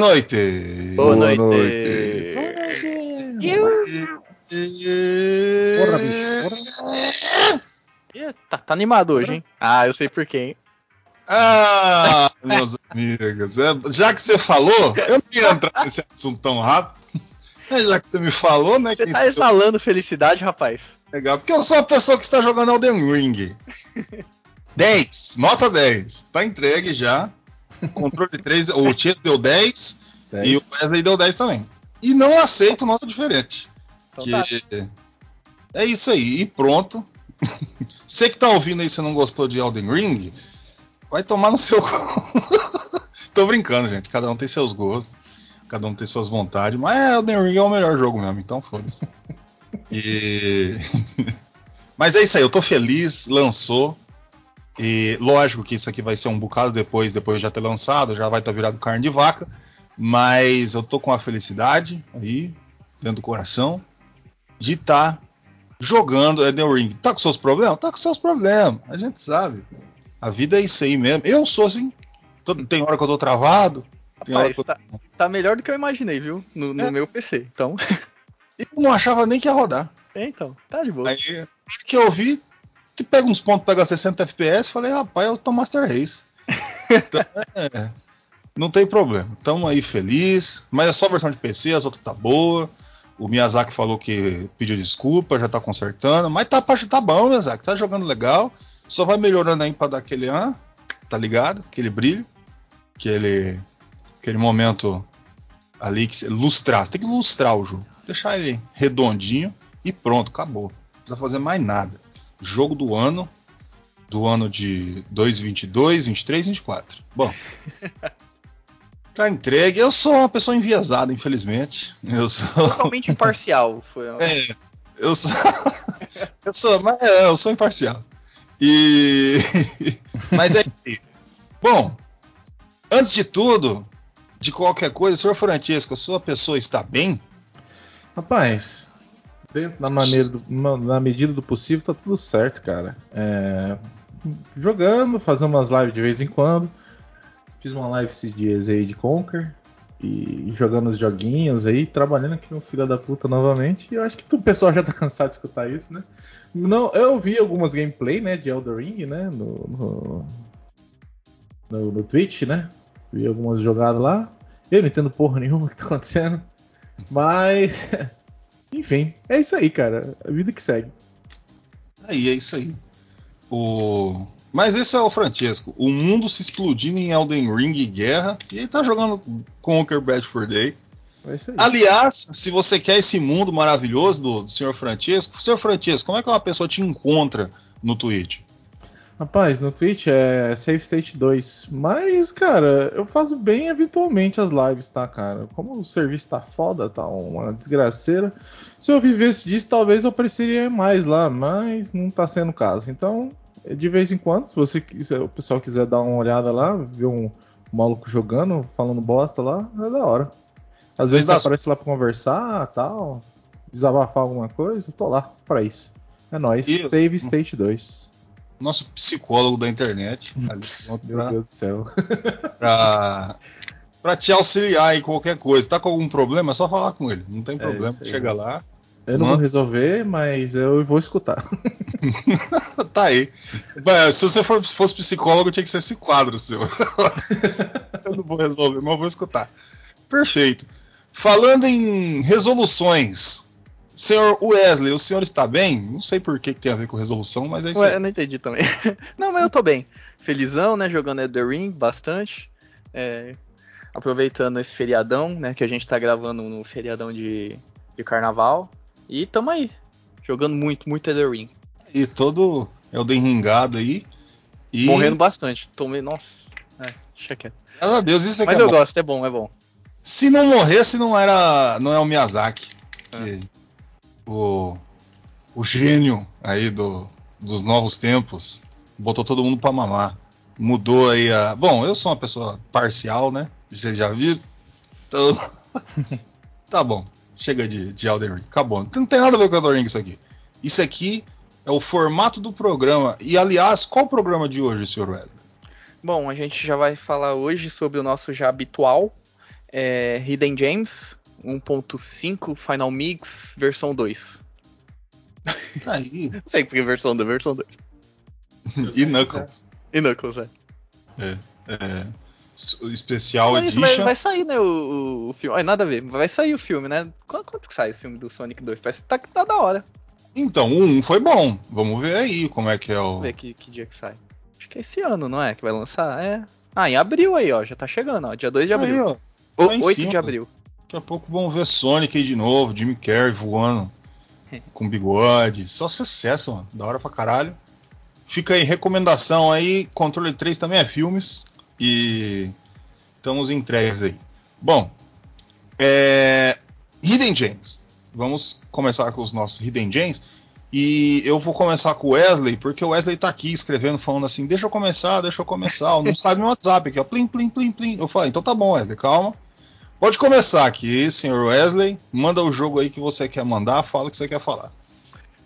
Boa noite! Boa, Boa noite. Porra, bicho. Porra. Tá, tá animado hoje, hein? Ah, eu sei por quê, hein? Ah, meus amigos, é, já que você falou, eu não ia entrar nesse assunto tão rápido. Mas já que você me falou, né? Você tá sou eu? exalando felicidade, rapaz. Legal, porque eu sou uma pessoa que está jogando Elden Ring. 10, nota 10. Tá entregue já. Controle 3, o Chess deu 10 e o Wesley deu 10 também. E não aceito nota diferente. Então que tá. é isso aí, e pronto. Você que tá ouvindo aí e você não gostou de Elden Ring, vai tomar no seu. Tô brincando, gente. Cada um tem seus gostos, cada um tem suas vontades, mas Elden Ring é o melhor jogo mesmo, então foda-se. E. mas é isso aí, eu tô feliz, lançou. E lógico que isso aqui vai ser um bocado depois, depois de já ter lançado, já vai estar virado carne de vaca. Mas eu tô com a felicidade aí, dentro do coração, de estar jogando Elden Ring. Tá com seus problemas? Tá com seus problemas. A gente sabe. A vida é isso aí mesmo. Eu sou assim. Tô- tem hora que eu tô travado. Tem hora que eu, tá, tá melhor do que eu imaginei, viu? No, no É. meu PC. Então, eu não achava nem que ia rodar. é, então, tá de boa. Aí, que eu vi, que pega uns pontos, pega 60 FPS, falei, rapaz, eu tô Master Race. Então, é, não tem problema. Tamo aí feliz. Mas é só a versão de PC, as outras tá boa. O Miyazaki falou que pediu desculpa, já tá consertando. Mas tá, tá bom, Miyazaki. Tá jogando legal. Só vai melhorando aí pra dar aquele. Ah, tá ligado? Aquele brilho. Aquele. Aquele momento ali que você lustrar. Você tem que lustrar o jogo. Deixar ele redondinho e pronto, acabou. Não precisa fazer mais nada. Jogo do ano. Do ano de 2022, 23, 24. Bom. Tá entregue. Eu sou uma pessoa enviesada, infelizmente. Eu sou. Totalmente imparcial. Foi uma- É, eu sou. eu sou, mas é, eu sou imparcial. E. mas é isso. Bom, antes de tudo, de qualquer coisa, senhor Francesco, a sua pessoa está bem? Rapaz, dentro da maneira do- na, na medida do possível, tá tudo certo, cara. É, jogando, fazendo umas lives de vez em quando. Fiz uma live esses dias aí de Conquer. E jogando os joguinhos aí, trabalhando aqui no filho da puta novamente. E eu acho que o pessoal já tá cansado de escutar isso, né? Não, eu vi algumas gameplay, né, de Elder Ring, né, no, no, no, no Twitch, né? Vi algumas jogadas lá. Eu não entendo porra nenhuma que tá acontecendo. Mas, enfim, é isso aí, cara. A vida que segue. Aí, é isso aí. O... Mas esse é o Francesco. O mundo se explodindo em Elden Ring e guerra. E ele tá jogando Conquer Bad for Day. É. Aliás, se você quer esse mundo maravilhoso do, do Sr. Francesco, Sr. Francesco, como é que uma pessoa te encontra no Twitch? Rapaz, no Twitch é Save State 2. Mas, cara, eu faço bem eventualmente as lives, tá, cara? Como o serviço tá foda, tá uma desgraceira. Se eu vivesse disso, talvez eu precisaria ir mais lá, mas não tá sendo o caso. Então, de vez em quando, se você quiser, o pessoal quiser dar uma olhada lá, ver um maluco jogando, falando bosta lá, é da hora. Às vezes dá- aparece lá pra conversar, tal, desabafar alguma coisa, tô lá pra isso. É nóis. E- Save State 2. Nosso psicólogo da internet. Meu Deus do céu. pra, pra te auxiliar em qualquer coisa. Tá com algum problema? É só falar com ele. Não tem problema. isso aí. Chega lá. Eu não vou resolver, mas eu vou escutar. tá aí. Se você for- fosse psicólogo, tinha que ser esse quadro seu. eu não vou resolver, mas eu vou escutar. Perfeito. Falando em resoluções, senhor Wesley, o senhor está bem? Não sei por que, que tem a ver com resolução, mas é isso Ué, eu não entendi também. não, mas eu tô bem. Felizão, né? Jogando Elder Ring bastante. É, aproveitando esse feriadão, né? Que a gente tá gravando no feriadão de, de carnaval. E tamo aí. Jogando muito, muito Elder Ring. E todo Elden Ringado aí. E, Morrendo bastante. Tomei. Nossa. É, deixa quieto. Graças a Deus, isso aqui Mas é eu bom. gosto, é bom, é bom. Se não morresse, não era. não é o Miyazaki. que- o, o gênio aí do, dos novos tempos. Botou todo mundo pra mamar. Mudou aí a. Bom, eu sou uma pessoa parcial, né? Vocês já viram? Então. tá bom. Chega de, de Elden Ring. Acabou. Não tem nada a ver com Elden Ring isso aqui. Isso aqui é o formato do programa. E aliás, qual o programa de hoje, Sr. Wesley? Bom, a gente já vai falar hoje sobre o nosso já habitual é, Hidden James 1.5 Final Mix versão 2. Tá aí. Não sei porque versão 2, versão 2. E Knuckles. E Knuckles, é. É, é, especial Mas isso vai, Edition. vai sair, né, o, o filme. Ah, nada a ver, vai sair o filme, né? Quanto, quanto que sai o filme do Sonic 2? Parece que tá, tá da hora. Então, o 1 foi bom. Vamos ver aí como é que é o. Vamos ver que, que dia que sai. Acho que é esse ano, não é? Que vai lançar? É. Ah, em abril aí, ó. Já tá chegando, ó. Dia 2 de abril. Aí, ó. Tá em 8 cima. de abril. Daqui a pouco vamos ver Sonic aí de novo, Jimmy Carrey voando com bigode. Só sucesso, mano. Da hora pra caralho. Fica aí, recomendação aí. Controle 3 também é filmes. E estamos entregues aí. Bom, é... Hidden Gems. Vamos começar com os nossos Hidden Gems. E eu vou começar com o Wesley, porque o Wesley tá aqui escrevendo, falando assim: deixa eu começar, deixa eu começar. Não sabe meu WhatsApp aqui, ó. Plim, plim, plim, plim. Eu falei: então tá bom, Wesley, calma. Pode começar aqui, senhor Wesley. Manda o jogo aí que você quer mandar, fala o que você quer falar.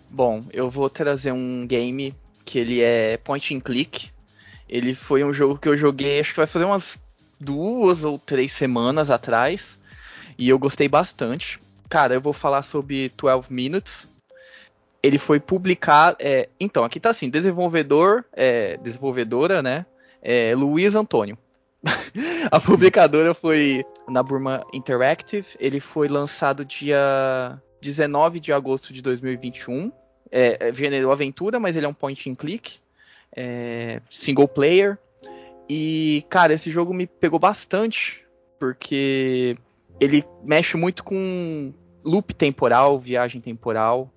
Bom, eu vou trazer um game que ele é point and click. Ele foi um jogo que eu joguei, acho que vai fazer umas duas ou três semanas atrás. E eu gostei bastante. Cara, eu vou falar sobre 12 Minutes. Ele foi publicado. é, então, aqui tá assim: desenvolvedor, é, desenvolvedora, né? É, Luiz Antônio. A publicadora foi na Burma Interactive. Ele foi lançado dia 19 de agosto de 2021. É, é gênero aventura, mas ele é um point and click. É, single player. E, cara, esse jogo me pegou bastante. Porque ele mexe muito com loop temporal, viagem temporal.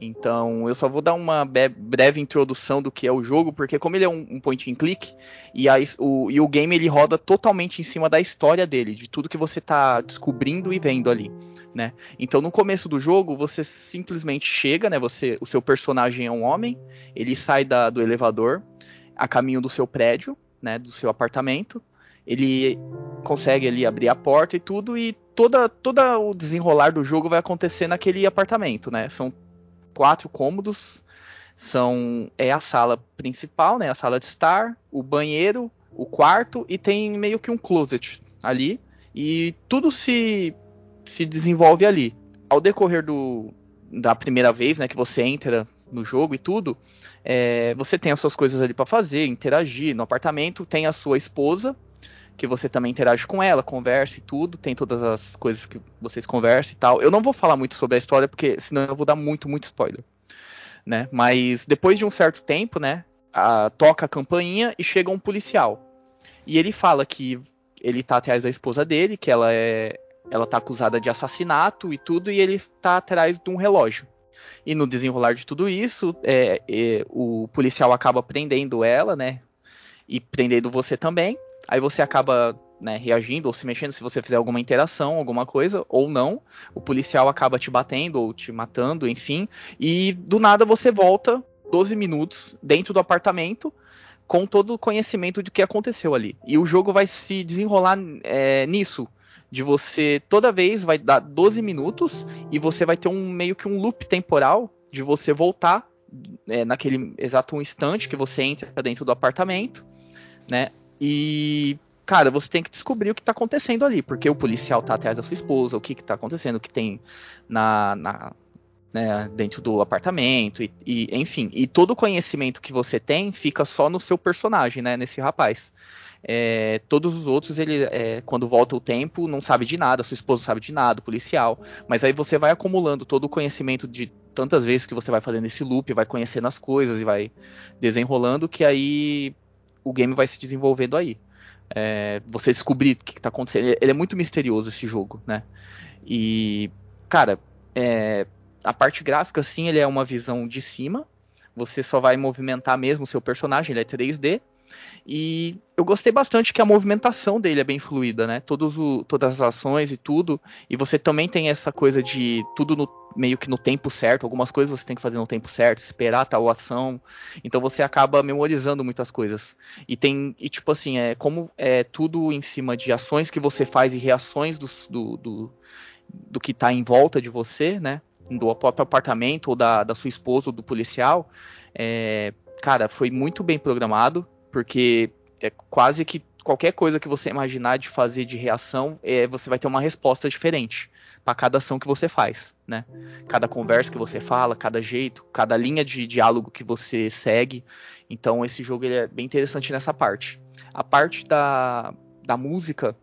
Então, eu só vou dar uma breve introdução do que é o jogo, porque como ele é um, point and click, e, a o, e o game ele roda totalmente em cima da história dele, de tudo que você tá descobrindo e vendo ali, né? Então, no começo do jogo, você simplesmente chega, né? Você, o seu personagem é um homem, ele sai da- do elevador a caminho do seu prédio, né? Do seu apartamento, ele consegue ali abrir a porta e tudo, e toda, toda o desenrolar do jogo vai acontecer naquele apartamento, né? São quatro cômodos. São é a sala principal, né? A sala de estar, o banheiro, o quarto e tem meio que um closet ali e tudo se se desenvolve ali. Ao decorrer do da primeira vez, né, que você entra no jogo e tudo, é, você tem as suas coisas ali para fazer, interagir no apartamento, tem a sua esposa que você também interage com ela, conversa e tudo, tem todas as coisas que vocês conversam e tal. Eu não vou falar muito sobre a história, porque senão eu vou dar muito, muito spoiler. Né? Mas depois de um certo tempo, né, a- toca a campainha e chega um policial. E ele fala que ele tá atrás da esposa dele, que ela é. Ela tá acusada de assassinato e tudo, e ele tá atrás de um relógio. E no desenrolar de tudo isso, é, é, o policial acaba prendendo ela, né? E prendendo você também. Aí você acaba né, reagindo ou se mexendo se você fizer alguma interação, alguma coisa, ou não. O policial acaba te batendo ou te matando, enfim. E do nada você volta 12 minutos dentro do apartamento com todo o conhecimento de que aconteceu ali. E o jogo vai se desenrolar é, nisso. De você toda vez vai dar 12 minutos e você vai ter um meio que um loop temporal de você voltar é, naquele exato instante que você entra dentro do apartamento, né? E, cara, você tem que descobrir o que tá acontecendo ali, porque o policial tá atrás da sua esposa, o que que tá acontecendo, o que tem na, na né, dentro do apartamento, e, e, enfim. E todo o conhecimento que você tem fica só no seu personagem, né, nesse rapaz. É, todos os outros, ele, é, quando volta o tempo, não sabe de nada, sua esposa sabe de nada, o policial. Mas aí você vai acumulando todo o conhecimento de tantas vezes que você vai fazendo esse loop, vai conhecendo as coisas e vai desenrolando, que aí o game vai se desenvolvendo aí. É, você descobrir o que está acontecendo. Ele, é muito misterioso esse jogo, né? E, cara, é, a parte gráfica, sim, ele é uma visão de cima. Você só vai movimentar mesmo o seu personagem, ele é 3D. E eu gostei bastante que a movimentação dele é bem fluida, né? O, todas as ações e tudo. E você também tem essa coisa de tudo no, meio que no tempo certo. Algumas coisas você tem que fazer no tempo certo, esperar tal ação. Então você acaba memorizando muitas coisas. E tem. E tipo assim, é como é tudo em cima de ações que você faz e reações do, do, do, do que está em volta de você, né? Do próprio apartamento ou da, da sua esposa ou do policial. É, cara, foi muito bem programado porque é quase que qualquer coisa que você imaginar de fazer de reação, é, você vai ter uma resposta diferente para cada ação que você faz, né? Cada conversa que você fala, cada jeito, cada linha de diálogo que você segue. Então esse jogo ele é bem interessante nessa parte. A parte da, da música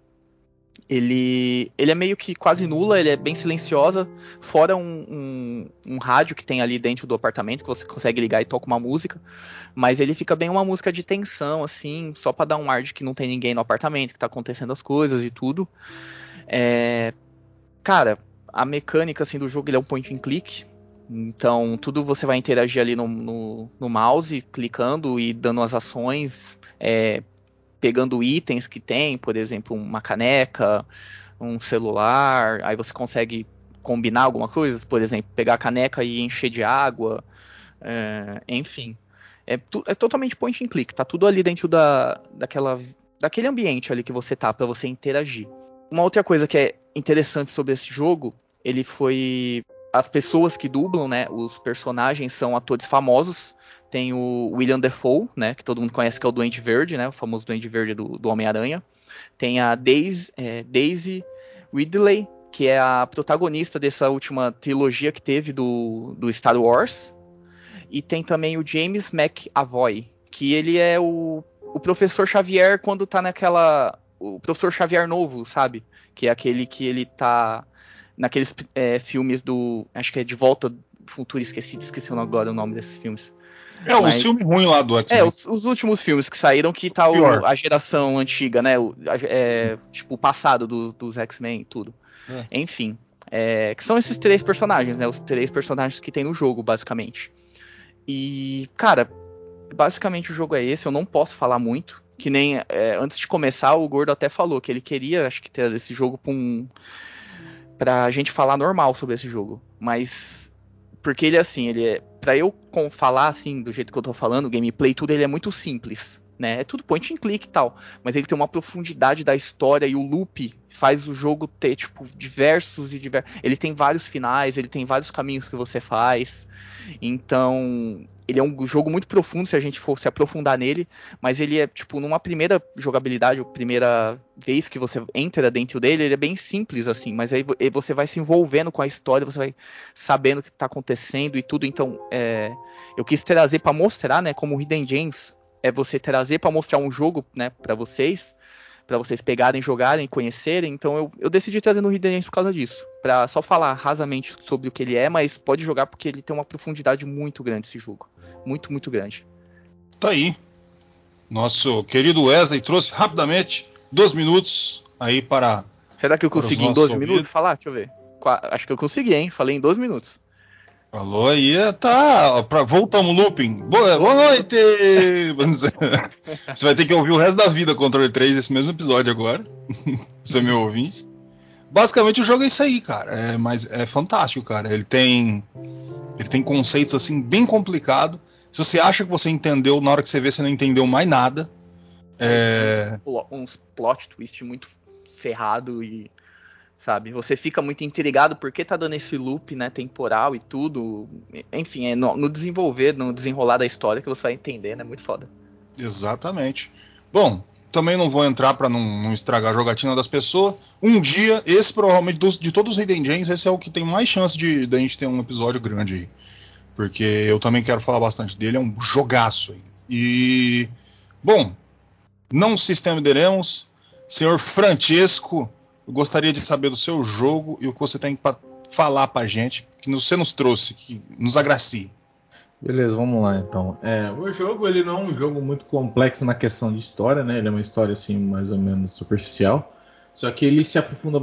ele, ele é meio que quase nula, ele é bem silenciosa, fora um, um, um, rádio que tem ali dentro do apartamento, que você consegue ligar e toca uma música, mas ele fica bem uma música de tensão, assim, só para dar um ar de que não tem ninguém no apartamento, que tá acontecendo as coisas e tudo. É, cara, a mecânica assim, do jogo ele é um point and click, então tudo você vai interagir ali no, no, no mouse, clicando e dando as ações, é, pegando itens que tem, por exemplo, uma caneca, um celular, aí você consegue combinar alguma coisa, por exemplo, pegar a caneca e encher de água, é, enfim. É, é, totalmente point and click, tá tudo ali dentro da, daquela, daquele ambiente ali que você tá para você interagir. Uma outra coisa que é interessante sobre esse jogo, ele foi as pessoas que dublam, né, os personagens são atores famosos tem o William Defoe, né, que todo mundo conhece que é o Duende Verde, né, o famoso Duende Verde do, do Homem-Aranha. Tem a Daisy, é, Daisy Ridley, que é a protagonista dessa última trilogia que teve do, do Star Wars. E tem também o James McAvoy, que ele é o, o professor Xavier quando tá naquela. O professor Xavier novo, sabe? Que é aquele que ele tá naqueles é, filmes do. Acho que é De Volta Futuro Esquecido, esqueci agora o nome desses filmes. É, Mas, o filme ruim lá do X-Men. É, os, os, últimos filmes que saíram, que tá o, a geração antiga, né? O, a, é, tipo, o passado do, dos X-Men e tudo. É. Enfim. É, que são esses três personagens, né? Os três personagens que tem no jogo, basicamente. E, cara, basicamente o jogo é esse, eu não posso falar muito. Que nem é, antes de começar, o Gordo até falou que ele queria, acho que, ter esse jogo pra, um, pra gente falar normal sobre esse jogo. Mas porque ele, assim, ele é. Pra eu falar, assim, do jeito que eu tô falando, gameplay, tudo, ele é muito simples. Né? É tudo point and click e tal. Mas ele tem uma profundidade da história e o loop faz o jogo ter, tipo, diversos e diversos. Ele tem vários finais, ele tem vários caminhos que você faz. Então, ele é um jogo muito profundo se a gente for se aprofundar nele, mas ele é, tipo, numa primeira jogabilidade, ou primeira vez que você entra dentro dele, ele é bem simples, assim, mas aí você vai se envolvendo com a história, você vai sabendo o que está acontecendo e tudo. Então, é, eu quis trazer para mostrar, né, como o Hidden Gems é você trazer para mostrar um jogo, né, para vocês, para vocês pegarem, jogarem, conhecerem. Então eu, eu decidi trazer no Hidden Gems por causa disso. Para só falar rasamente sobre o que ele é, mas pode jogar porque ele tem uma profundidade muito grande esse jogo. Muito, muito grande. Tá aí. Nosso querido Wesley trouxe rapidamente dois minutos aí para. Será que eu consegui em 12 minutos falar? Deixa eu ver. Acho que eu consegui, hein? Falei em 12 minutos. Falou aí, tá. Pra, voltamos, looping. Boa, boa noite! Você vai ter que ouvir o resto da vida Controle 3 esse mesmo episódio agora. Você é meu ouvinte. Basicamente o jogo é isso aí, cara. É, mas é fantástico, cara. Ele tem. Ele tem conceitos assim bem complicados. Se você acha que você entendeu, na hora que você vê, você não entendeu mais nada. É... Uns plot twist muito ferrado e sabe? Você fica muito intrigado porque tá dando esse loop, né, temporal e tudo. Enfim, é no, no, desenvolver, no desenrolar da história que você vai entender, né? Muito foda. Exatamente. Bom, também não vou entrar para não, não, estragar a jogatina das pessoas. Um dia, esse provavelmente dos, de todos os Hidden Gems, esse é o que tem mais chance de da gente ter um episódio grande aí. Porque eu também quero falar bastante dele, é um jogaço aí. E bom, não se estenderemos. Senhor Francesco, eu gostaria de saber do seu jogo e o que você tem para falar pra gente, que você nos trouxe, que nos agracie. Beleza, vamos lá então. É, o jogo ele não é um jogo muito complexo na questão de história, né? Ele é uma história assim mais ou menos superficial. Só que ele se aprofunda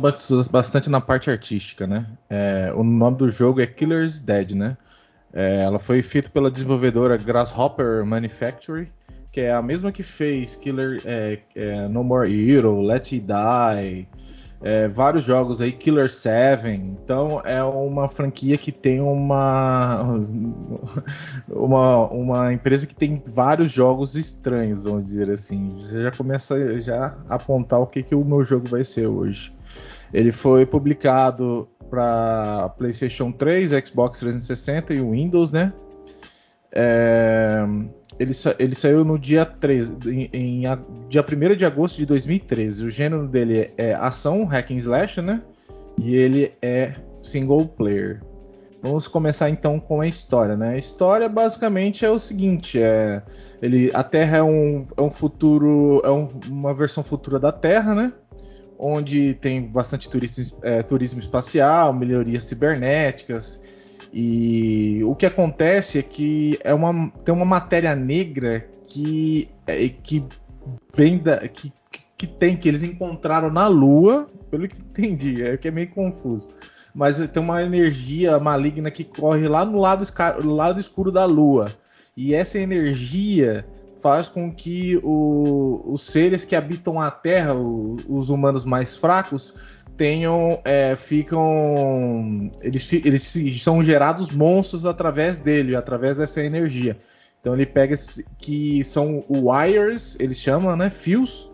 bastante na parte artística, né? É, o nome do jogo é Killer's Dead, né? É, ela foi feita pela desenvolvedora Grasshopper Manufacturing que é a mesma que fez Killer é, é, No More Hero, Let It Die, é, vários jogos aí, Killer 7. Então é uma franquia que tem uma, uma uma empresa que tem vários jogos estranhos, vamos dizer assim. Você já começa já a apontar o que, que o meu jogo vai ser hoje. Ele foi publicado para PlayStation 3, Xbox 360 e Windows, né? É, ele, ele, saiu no dia 13, em, em, dia 1 de agosto de 2013. O gênero dele é ação, hack and slash, né? E ele é single player. Vamos começar então com a história, né? A história basicamente é o seguinte: é, ele, a Terra é um, é um futuro, é um, uma versão futura da Terra, né? Onde tem bastante turismo, é, turismo espacial, melhorias cibernéticas e o que acontece é que é uma, tem uma matéria negra que, é, que vem da. Que, que tem, que eles encontraram na Lua, pelo que entendi, é que é meio confuso. Mas tem uma energia maligna que corre lá no lado, lado escuro da Lua. E essa energia faz com que o, os seres que habitam a Terra, o, os humanos mais fracos, tenham é, ficam eles, eles são gerados monstros através dele, através dessa energia. Então ele pega esse, que são wires, eles chamam, né, fios.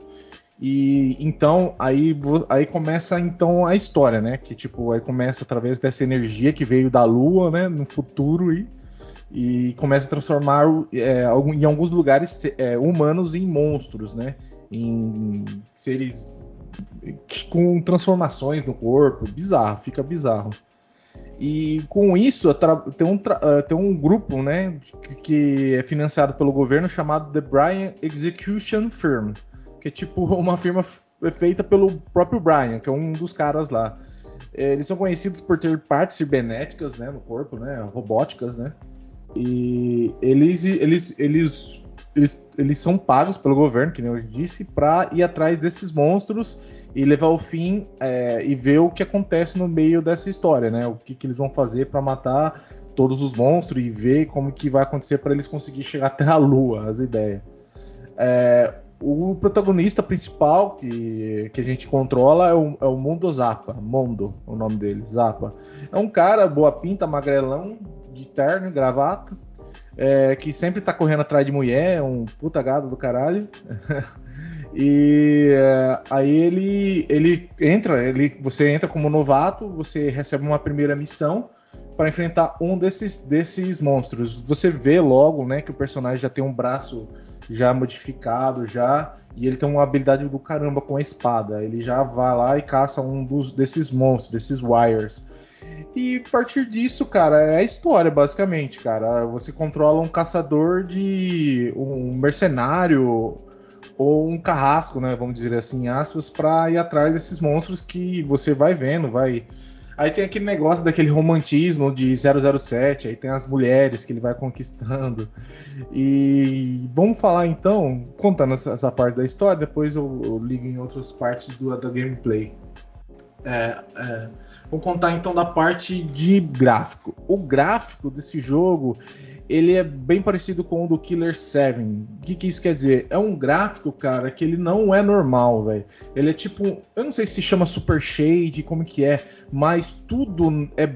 E então aí aí começa então a história, né? Que tipo aí começa através dessa energia que veio da Lua, né, no futuro e e começa a transformar é, em alguns lugares é, humanos em monstros, né? Em seres com transformações no corpo, bizarro, fica bizarro. E com isso tem um, eh, tem um grupo, né, que é financiado pelo governo chamado The Brian Execution Firm, que é tipo uma firma feita pelo próprio Brian, que é um dos caras lá. Eh, eles são conhecidos por ter partes cibernéticas, né, no corpo, né, robóticas, né. E eles, eles, eles eles, eles são pagos pelo governo, que nem eu disse, para ir atrás desses monstros e levar ao fim é, e ver o que acontece no meio dessa história, né? O que, que eles vão fazer para matar todos os monstros e ver como que vai acontecer para eles conseguir chegar até a Lua, as ideias. É, o protagonista principal que, que a gente controla é o, é o Mundo Zappa, o nome dele, Zappa. É um cara boa pinta, magrelão, de terno e gravata, é, que sempre tá correndo atrás de mulher, um puta gado do caralho. e é, aí ele, ele entra, ele, você entra como novato, você recebe uma primeira missão para enfrentar um desses, desses monstros. Você vê logo, né, que o personagem já tem um braço já modificado já e ele tem uma habilidade do caramba com a espada. Ele já vai lá e caça um dos desses monstros, desses wires. E a partir disso, cara, é a história, basicamente, cara. Você controla um caçador de. um mercenário ou um carrasco, né? Vamos dizer assim, aspas, pra ir atrás desses monstros que você vai vendo, vai. Aí tem aquele negócio daquele romantismo de 007, aí tem as mulheres que ele vai conquistando. E vamos falar então, contando essa, essa parte da história, depois eu, eu, ligo em outras partes do, da gameplay. É, é, Vou contar então da parte de gráfico. O gráfico desse jogo ele é bem parecido com o do Killer 7. O que, que isso quer dizer? É um gráfico, cara, que ele não é normal, velho. Ele é tipo, eu não sei se chama Super Shade, como que é, mas tudo é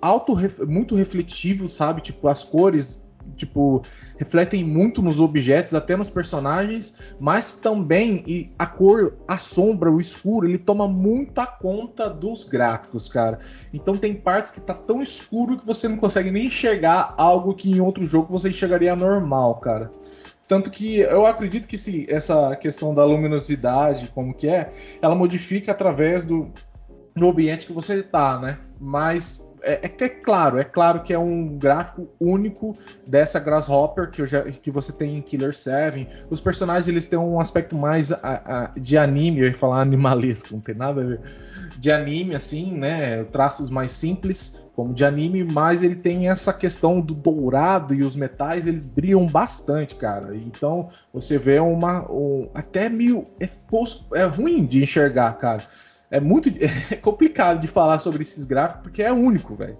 alto, muito refletivo, sabe? Tipo, as cores tipo, refletem muito nos objetos, até nos personagens, mas também e a cor, a sombra, o escuro, ele toma muita conta dos gráficos, cara. Então tem partes que tá tão escuro que você não consegue nem enxergar algo que em outro jogo você enxergaria normal, cara. Tanto que eu acredito que se essa questão da luminosidade, como que é, ela modifica através do, do ambiente que você tá, né? Mas é, é, é, claro, é claro que é um gráfico único dessa Grasshopper que, já, que você tem em Killer 7. Os personagens eles têm um aspecto mais a, a, de anime, eu ia falar animalesco, não tem nada a ver. De anime, assim, né? Traços mais simples, como de anime, mas ele tem essa questão do dourado e os metais, eles brilham bastante, cara. Então você vê uma. Um, até meio. É, fosco, é ruim de enxergar, cara é muito é complicado de falar sobre esses gráficos porque é único, velho.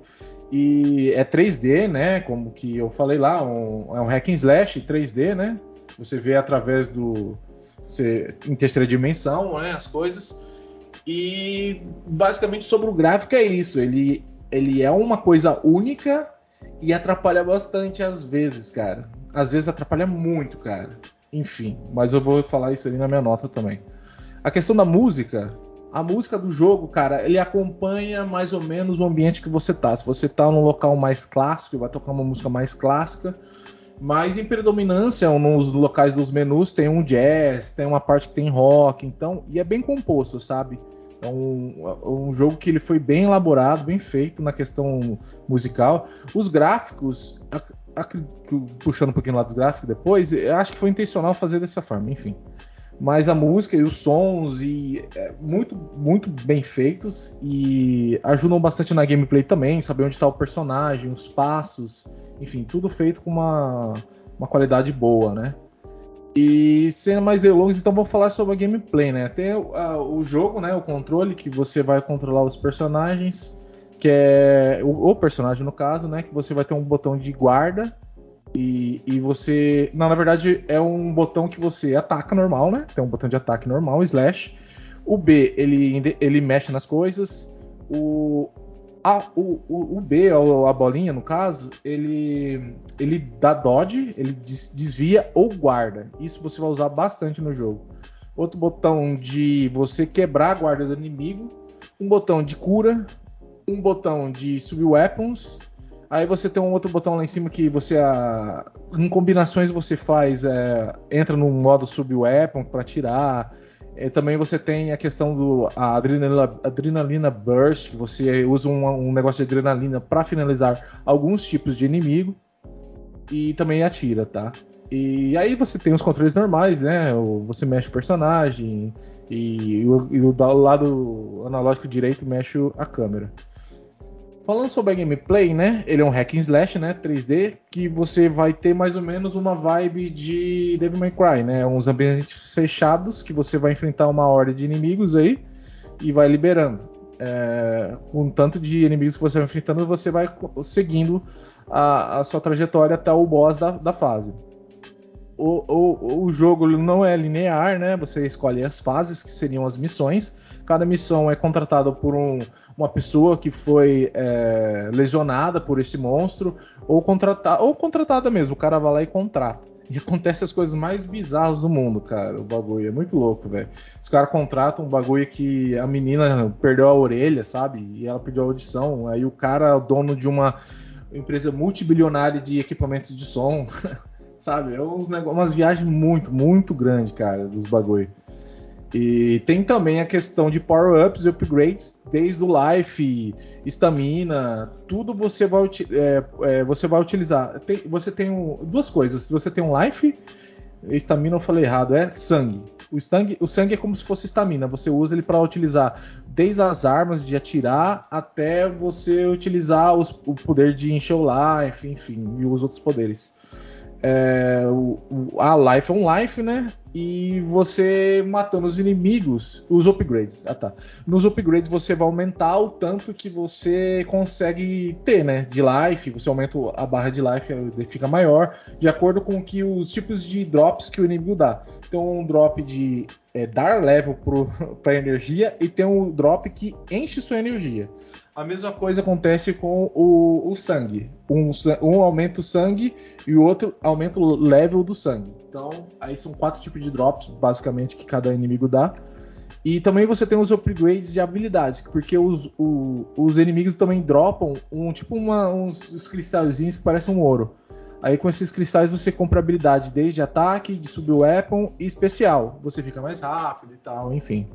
E é 3D, né? Como que eu falei lá, um, é um hack and slash 3D, né? Você vê através do. Você, em terceira dimensão, né? As coisas. E basicamente sobre o gráfico é isso. Ele, ele é uma coisa única e atrapalha bastante às vezes, cara. Às vezes atrapalha muito, cara. Enfim, mas eu vou falar isso ali na minha nota também. A questão da música, a música do jogo, cara, ele acompanha mais ou menos o ambiente que você tá. Se você tá num local mais clássico, vai tocar uma música mais clássica. Mas em predominância, nos locais dos menus tem um jazz, tem uma parte que tem rock, então, e é bem composto, sabe? É um, um jogo que ele foi bem elaborado, bem feito na questão musical. Os gráficos, puxando um pouquinho lá dos gráficos depois, eu acho que foi intencional fazer dessa forma, enfim. Mas a música e os sons e é, muito muito bem feitos e ajudam bastante na gameplay também, saber onde está o personagem, os passos, enfim, tudo feito com uma, uma qualidade boa, né? E sem mais delongas, então vou falar sobre a gameplay, né? Tem o jogo, né? O controle que você vai controlar os personagens, que é o, o, personagem no caso, né? Que você vai ter um botão de guarda e, e você, não, na verdade é um botão que você ataca normal, né? Tem um botão de ataque normal, slash. O B ele ele mexe nas coisas. O a, o, o, o, B, a bolinha no caso, ele, ele dá dodge, ele desvia ou guarda. Isso você vai usar bastante no jogo. Outro botão de você quebrar a guarda do inimigo. Um botão de cura. Um botão de subir weapons. Aí você tem um outro botão lá em cima que você, em combinações você faz, é, entra no modo sub weapon para tirar. E também você tem a questão do a adrenalina, adrenalina burst, que você usa um, um negócio de adrenalina para finalizar alguns tipos de inimigo e também atira, tá? E aí você tem os controles normais, né? Você mexe o personagem e, e, o, e o lado analógico direito mexe a câmera. Falando sobre a gameplay, né? Ele é um hack and slash, né? 3D, que você vai ter mais ou menos uma vibe de Devil May Cry, né? Uns ambientes fechados que você vai enfrentar uma horda de inimigos aí e vai liberando. É, com tanto de inimigos que você vai enfrentando, você vai seguindo a, a sua trajetória até o boss da, da fase. O, o, o jogo não é linear, né? Você escolhe as fases, que seriam as missões. Cada missão é contratada por um, uma pessoa que foi é, lesionada por esse monstro, ou, contratada, ou contratada mesmo. O cara vai lá e contrata. E acontece as coisas mais bizarras do mundo, cara. O bagulho é muito louco, velho. Os caras contratam um bagulho que a menina perdeu a orelha, sabe? E ela pediu audição. Aí o cara é o dono de uma empresa multibilionária de equipamentos de som. sabe? É uns negócios, umas viagens muito, muito grandes, cara, dos bagulho. E tem também a questão de power-ups e upgrades, desde o life, estamina, tudo você vai, é, é, você vai utilizar. Tem, você tem um, duas coisas. Você tem um life, estamina eu falei errado, é sangue. O sangue, o sangue é como se fosse estamina. Você usa ele para utilizar desde as armas de atirar até você utilizar os, o poder de encher o life, enfim, e os outros poderes. É, o, a life é um life, né? e você matando os inimigos, os upgrades. Ah, tá. Nos upgrades você vai aumentar o tanto que você consegue ter, né? De life, você aumenta a barra de life, fica maior, de acordo com que os tipos de drops que o inimigo dá. Então, um drop de é, dar level para energia e tem um drop que enche sua energia. A mesma coisa acontece com o, o sangue. Um, um, aumenta o sangue e o outro aumenta o level do sangue. Então, aí são quatro tipos de drops, basicamente, que cada inimigo dá. E também você tem os upgrades de habilidades, porque os, o, os inimigos também dropam um tipo uma, uns, uns cristalzinhos que parecem um ouro. Aí com esses cristais você compra habilidade desde ataque, de sub-weapon e especial. Você fica mais rápido e tal, enfim.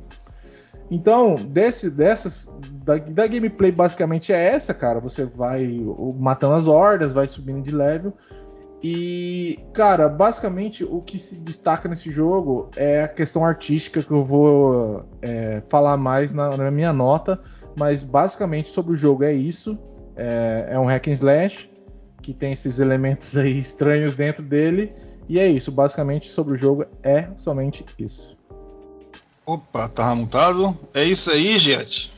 Então, desse, dessas. Da, da, gameplay basicamente é essa, cara. Você vai matando as hordas, vai subindo de level. E, cara, basicamente o que se destaca nesse jogo é a questão artística que eu vou é, falar mais na, na, minha nota. Mas basicamente sobre o jogo é isso. É, é um hack and slash que tem esses elementos aí estranhos dentro dele. E é isso. Basicamente sobre o jogo é somente isso. Opa, tava mutado. É isso aí, gente.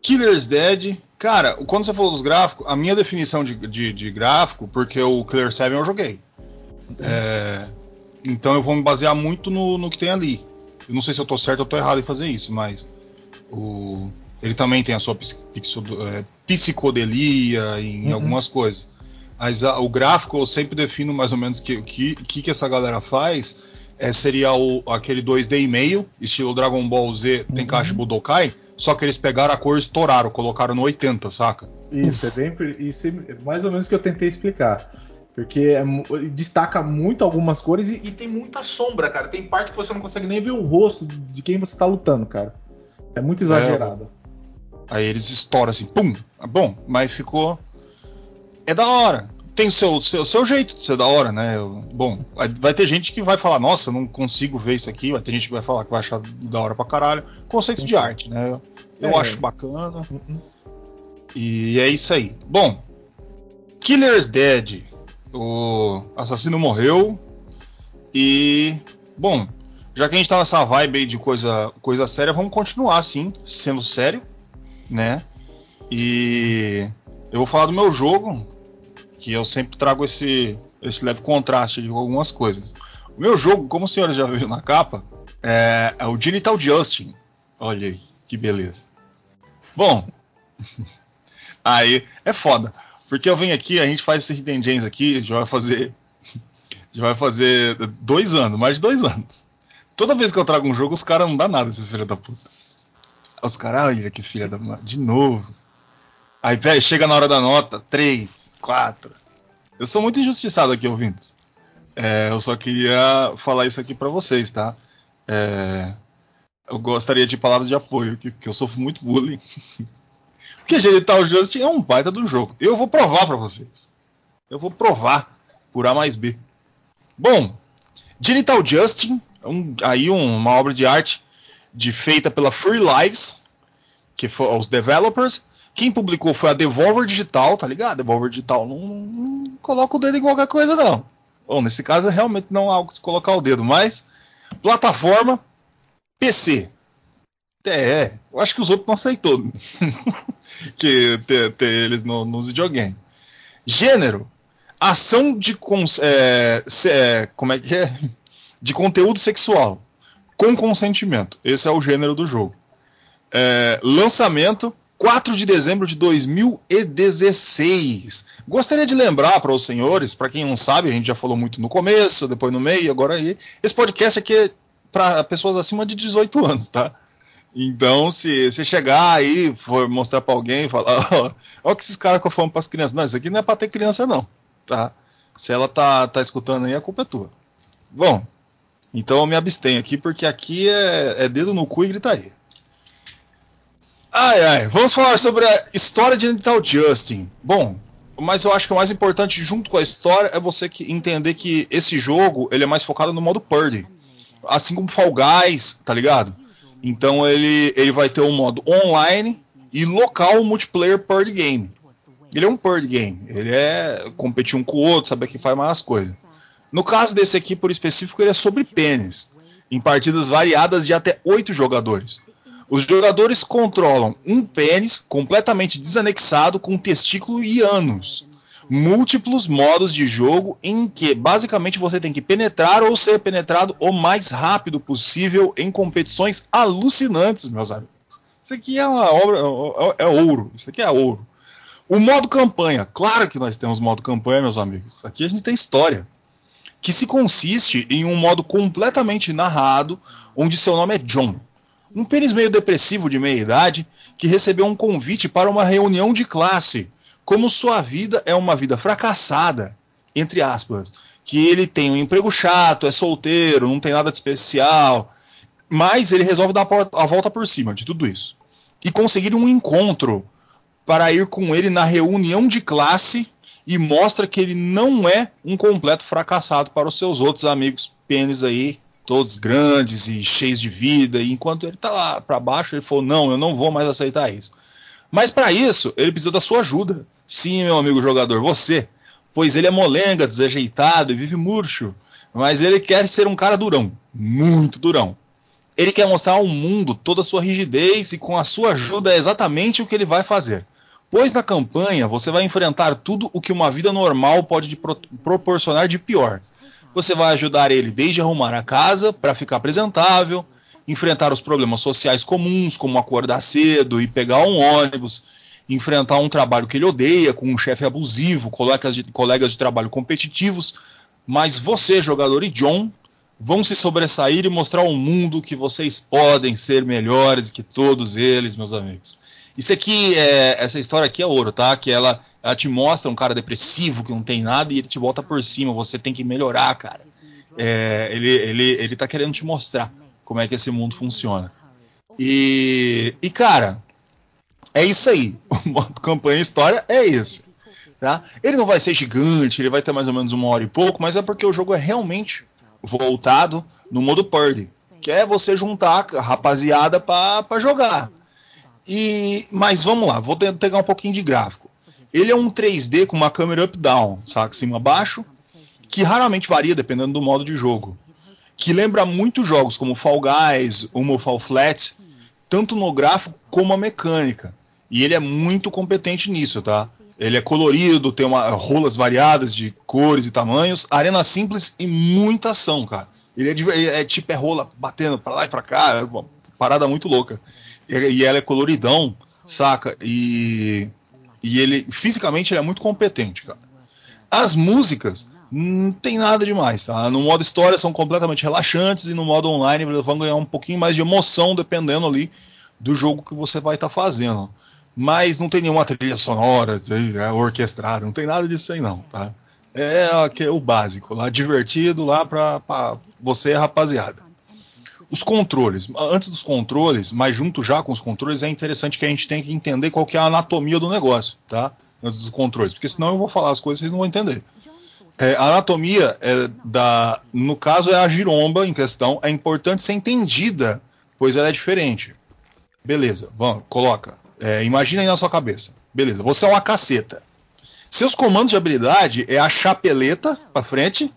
Killer's Dead. Cara, quando você falou dos gráficos, a minha definição de, de, de gráfico, porque o Killer 7 eu joguei. É, Então eu vou me basear muito no, no que tem ali. Eu não sei se eu tô certo ou tô errado em fazer isso, mas o, ele também tem a sua é, psicodelia em uhum. algumas coisas. Mas a, o gráfico eu sempre defino mais ou menos o que, que, que essa galera faz. É, seria o, aquele 2D e meio, estilo Dragon Ball Z, tem uhum. caixa Budokai, só que eles pegaram a cor e estouraram, colocaram no 80, saca? Isso, é bem. Isso é mais ou menos o que eu tentei explicar. Porque é, destaca muito algumas cores e, e, tem muita sombra, cara. Tem parte que você não consegue nem ver o rosto de quem você tá lutando, cara. É muito exagerado. É, aí eles estouram assim, pum! Ah, bom, mas ficou. É da hora. Tem o seu, seu, seu jeito de ser da hora, né? Bom, vai ter gente que vai falar, nossa, eu não consigo ver isso aqui. Vai ter gente que vai falar que vai achar da hora pra caralho. Conceito de arte, né? Eu, é. acho bacana. Uhum. E é isso aí. Bom, Killer's Dead. O assassino morreu. E. Bom, já que a gente tá nessa vibe aí de coisa, coisa séria, vamos continuar assim, sendo sério, né? E eu vou falar do meu jogo, que eu sempre trago esse, esse leve contraste com algumas coisas. O meu jogo, como os senhores já viram na capa, é, é o Digital Justin. Olha aí, que beleza. Bom, aí é foda. Porque eu venho aqui, a gente faz esse Hidden Gems aqui, já vai fazer. Já vai fazer dois anos, mais de dois anos. Toda vez que eu trago um jogo, os caras não dá nada, esses filhos da puta. Os caras, olha que filha da. De novo. Aí chega na hora da nota, três, quatro. Eu sou muito injustiçado aqui, ouvintes. É, eu só queria falar isso aqui para vocês, tá? É, eu gostaria de palavras de apoio, porque eu sofro muito bullying. porque Genital Just é um baita do jogo. Eu vou provar para vocês. Eu vou provar por A mais B. Bom, Genital Justin um, aí um, uma obra de arte de, feita pela Free Lives, que foram os developers. Quem publicou foi a Devolver Digital, tá ligado? Devolver Digital não, não coloca o dedo em qualquer coisa, não. Bom, nesse caso realmente não há algo que se colocar o dedo, mas plataforma PC. É, eu acho que os outros não aceitou que ter, ter, eles no, nos videogames. Gênero: ação de é, é, como é que é? de conteúdo sexual com consentimento. Esse é o gênero do jogo. É, lançamento 4 de dezembro de 2016. Gostaria de lembrar para os senhores, para quem não sabe, a gente já falou muito no começo, depois no meio, agora aí. Esse podcast aqui é para pessoas acima de 18 anos, tá? Então, se você chegar aí, for mostrar para alguém, falar, ó, ó que esses caras que eu para as crianças, não, isso aqui não é para ter criança não, tá? Se ela tá, tá escutando aí, a culpa é tua. Bom, então eu me abstenho aqui, porque aqui é, é dedo no cu e gritaria. Ai, ai, vamos falar sobre a história de Natal Justin. Bom, mas eu acho que o mais importante junto com a história é você que entender que esse jogo ele é mais focado no modo Purdy. Assim como Fall Guys, tá ligado? Então ele, ele vai ter um modo online e local multiplayer Purdy game. Ele é um Purdy game. Ele é competir um com o outro, saber quem faz mais coisas. No caso desse aqui, por específico, ele é sobre pênis, em partidas variadas de até oito jogadores. Os jogadores controlam um pênis completamente desanexado com testículo e ânus. Múltiplos modos de jogo em que basicamente você tem que penetrar ou ser penetrado o mais rápido possível em competições alucinantes, meus amigos. Isso aqui é uma obra, é, é ouro. Isso aqui é ouro. O modo campanha, claro que nós temos modo campanha, meus amigos. Aqui a gente tem história que se consiste em um modo completamente narrado, onde seu nome é John, um pênis meio depressivo de meia idade que recebeu um convite para uma reunião de classe, como sua vida é uma vida fracassada, entre aspas, que ele tem um emprego chato, é solteiro, não tem nada de especial, mas ele resolve dar a volta por cima de tudo isso. E conseguir um encontro para ir com ele na reunião de classe e mostra que ele não é um completo fracassado para os seus outros amigos pênis aí, todos grandes e cheios de vida. E enquanto ele está lá para baixo, ele falou: Não, eu não vou mais aceitar isso. Mas para isso, ele precisa da sua ajuda. Sim, meu amigo jogador, você. Pois ele é molenga, desajeitado e vive murcho. Mas ele quer ser um cara durão, muito durão. Ele quer mostrar ao mundo toda a sua rigidez e com a sua ajuda é exatamente o que ele vai fazer. Pois na campanha você vai enfrentar tudo o que uma vida normal pode pro proporcionar de pior. Você vai ajudar ele desde arrumar a casa para ficar apresentável, enfrentar os problemas sociais comuns, como acordar cedo e pegar um ônibus, enfrentar um trabalho que ele odeia, com um chefe abusivo, colegas de, colegas de trabalho competitivos. Mas você, jogador e John, vão se sobressair e mostrar ao mundo que vocês podem ser melhores que todos eles, meus amigos. Isso aqui, é, essa história aqui é ouro, tá? Que ela, ela te mostra um cara depressivo que não tem nada e ele te volta por cima. Você tem que melhorar, cara. É, ele, ele, ele tá querendo te mostrar como é que esse mundo funciona. E, e cara, é isso aí. O modo campanha história é esse. Tá? Ele não vai ser gigante, ele vai ter mais ou menos uma hora e pouco, mas é porque o jogo é realmente voltado no modo party, que é você juntar a rapaziada para jogar. E, mas vamos lá, vou pegar um pouquinho de gráfico. Ele é um 3D com uma câmera up-down, saca? Cima-baixo, que raramente varia dependendo do modo de jogo. Que lembra muito jogos como Fall Guys, ou Fall Flat, tanto no gráfico como a mecânica. E ele é muito competente nisso, tá? Ele é colorido, tem uma, rolas variadas de cores e tamanhos, arena simples e muita ação, cara. Ele é, de, é tipo é rola batendo para lá e para cá, é uma parada muito louca e ela é coloridão, saca? E, e ele, fisicamente, ele é muito competente, cara. As músicas não tem nada demais, tá? No modo história são completamente relaxantes e no modo online vão ganhar um pouquinho mais de emoção dependendo ali do jogo que você vai estar tá fazendo. Mas não tem nenhuma trilha sonora, é, orquestrada, não tem nada disso aí não, tá? É, é o básico, lá divertido lá para você, rapaziada. Os controles. Antes dos controles, mas junto já com os controles, é interessante que a gente tenha que entender qual que é a anatomia do negócio, tá? Antes dos controles, porque senão eu vou falar as coisas e vocês não vão entender. É, a anatomia é da, no caso é a giromba em questão, é importante ser entendida, pois ela é diferente. Beleza, vamos, coloca. É, imagina aí na sua cabeça. Beleza, você é uma caceta. Seus comandos de habilidade é a chapeleta para frente,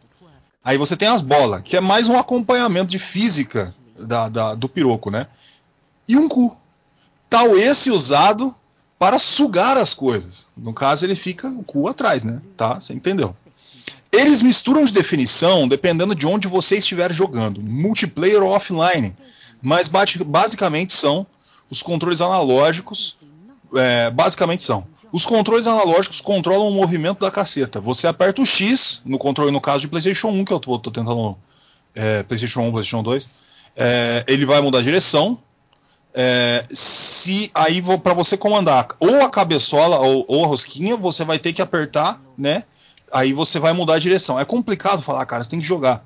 aí você tem as bolas, que é mais um acompanhamento de física da, da, do piroco, né? E um cu. Tal esse usado para sugar as coisas. No caso, ele fica o cu atrás, né? Tá? Você entendeu? Eles misturam de definição dependendo de onde você estiver jogando, multiplayer ou offline. Mas basicamente são os controles analógicos. É, basicamente são. Os controles analógicos controlam o movimento da caceta. Você aperta o X no controle, no caso de PlayStation 1, que eu estou tentando. É, PlayStation 1, PlayStation 2 é, ele vai mudar a direção. É, se aí para você comandar ou a cabeçola ou, ou, a rosquinha, você vai ter que apertar, né? Aí você vai mudar a direção. É complicado falar, cara, você tem que jogar.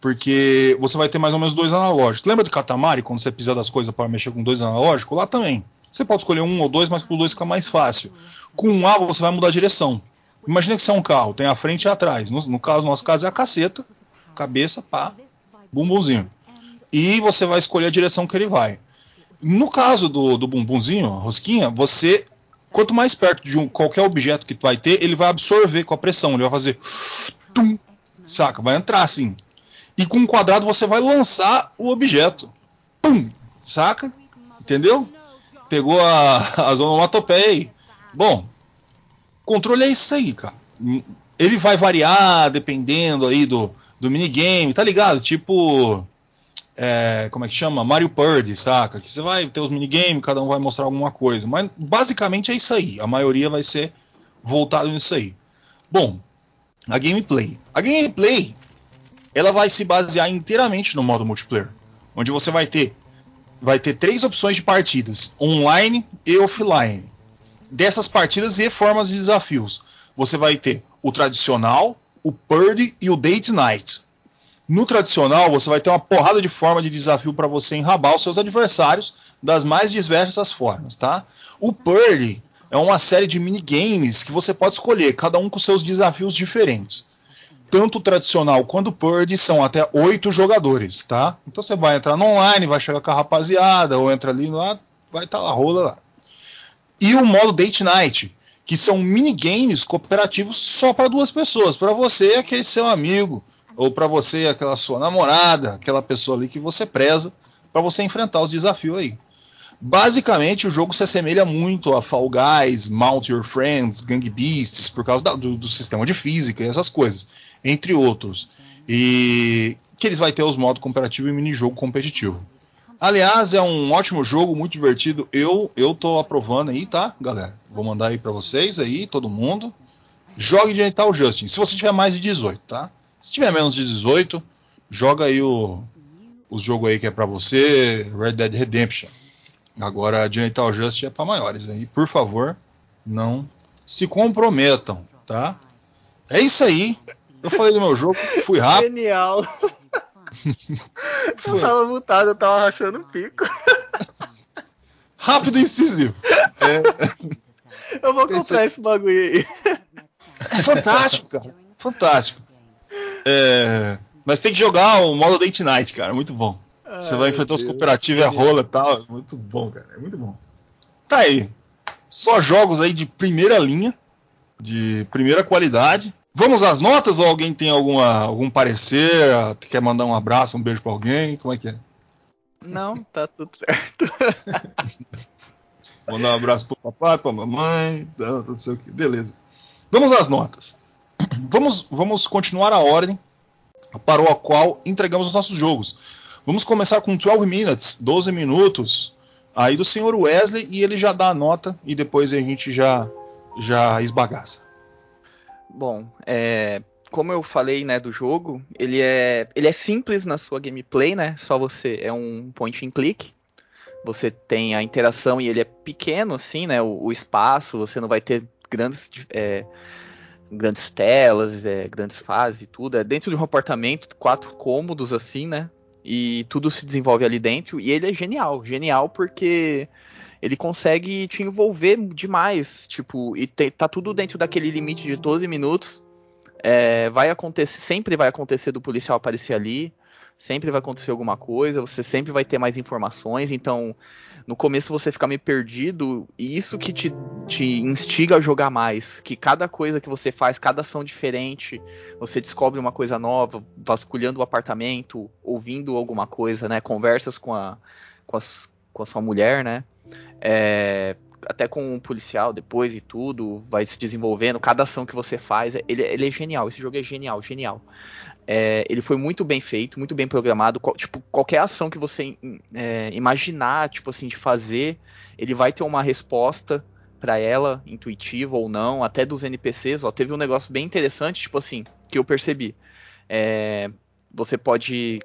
Porque você vai ter mais ou menos dois analógicos. Lembra de Katamari, quando você precisa das coisas para mexer com dois analógicos? Lá também. Você pode escolher um ou dois, mas com dois fica mais fácil. Com um A você vai mudar a direção. Imagina que você é um carro, tem a frente e atrás. No, no caso, no nosso caso é a caceta, cabeça, pá, bumbumzinho e você vai escolher a direção que ele vai. No caso do, do bumbumzinho, rosquinha, você quanto mais perto de um, qualquer objeto que vai ter, ele vai absorver com a pressão, ele vai fazer tum, saca? Vai entrar assim. E com um quadrado você vai lançar o objeto. Pum, saca? Entendeu? Pegou a, a onomatopeia aí. Bom, controle é isso aí, cara. Ele vai variar dependendo aí do, do minigame, tá ligado? Tipo, é, como é que chama? Mario Purdy, saca? Que você vai ter os minigames, cada um vai mostrar alguma coisa. Mas basicamente é isso aí. A maioria vai ser voltado nisso aí. Bom, a gameplay. A gameplay ela vai se basear inteiramente no modo multiplayer, onde você vai ter vai ter três opções de partidas: online e offline. Dessas partidas e formas de desafios, você vai ter o tradicional, o Purdy e o Date Night. No tradicional, você vai ter uma porrada de forma de desafio para você enrabar os seus adversários das mais diversas formas, tá? O Purdy é uma série de minigames que você pode escolher, cada um com seus desafios diferentes. Tanto o tradicional quanto o Purdy são até oito jogadores, tá? Então você vai entrar no online, vai chegar com a rapaziada, ou entra ali lá, vai estar tá lá, rola lá. E o modo Date Night, que são minigames cooperativos só para duas pessoas, para você e aquele seu amigo ou para você aquela sua namorada, aquela pessoa ali que você preza, para você enfrentar os desafios aí. Basicamente, o jogo se assemelha muito a Fall Guys, Mount Your Friends, Gang Beasts, por causa da, do, do, sistema de física e essas coisas, entre outros. E que eles vai ter os modos cooperativo e mini-jogo competitivo. Aliás, é um ótimo jogo, muito divertido. Eu eu tô aprovando aí, tá, galera? Vou mandar aí para vocês aí, todo mundo. Jogue Genital Justin. Se você tiver mais de 18, tá? Se tiver menos de 18, joga aí o os jogos aí que é para você, Red Dead Redemption. Agora, Genital Justice é para maiores aí. Por favor, não se comprometam, tá? É isso aí. Eu falei do meu jogo, fui rápido. Genial. eu tava mutado, eu tava rachando o pico. Rápido e incisivo. É... Eu vou comprar esse bagulho aí. É fantástico, cara. Fantástico. É... Mas tem que jogar o modo Date Night, cara. Muito bom. Ai, Você vai enfrentar os cooperativos e a rola e tal. Muito bom, cara. É muito bom. Tá aí. Só jogos aí de primeira linha, de primeira qualidade. Vamos às notas ou alguém tem alguma, algum parecer? Quer mandar um abraço, um beijo pra alguém? Como é que é? Não, tá tudo certo. mandar um abraço pro papai, pra mamãe, tudo sei o que. Beleza. Vamos às notas. Vamos, vamos continuar a ordem para o qual entregamos os nossos jogos. Vamos começar com 12 minutes, 12 minutos, aí do senhor Wesley e ele já dá a nota e depois a gente já já esbagaça. Bom, é, como eu falei, né, do jogo, ele é ele é simples na sua gameplay, né? Só você é um point and click. Você tem a interação e ele é pequeno, assim, né? O, o espaço, você não vai ter grandes é, grandes telas, é, grandes fases e tudo. É dentro de um apartamento, quatro cômodos assim, né? E tudo se desenvolve ali dentro. E ele é genial, genial porque ele consegue te envolver demais, tipo, e te, tá tudo dentro daquele limite de 12 minutos. É, vai acontecer, sempre vai acontecer do policial aparecer ali, sempre vai acontecer alguma coisa, você sempre vai ter mais informações, então no começo você fica meio perdido, e isso que te, te instiga a jogar mais. Que cada coisa que você faz, cada ação diferente, você descobre uma coisa nova, vasculhando o apartamento, ouvindo alguma coisa, né? Conversas com a, com, as, com a sua mulher, né? É, até com um policial depois e tudo, vai se desenvolvendo, cada ação que você faz, ele, ele é genial, esse jogo é genial, genial. É, ele foi muito bem feito, muito bem programado. Qual, tipo, qualquer ação que você é, imaginar, tipo assim, de fazer, ele vai ter uma resposta para ela, intuitiva ou não, até dos NPCs. Ó, teve um negócio bem interessante, tipo assim, que eu percebi. É, você pode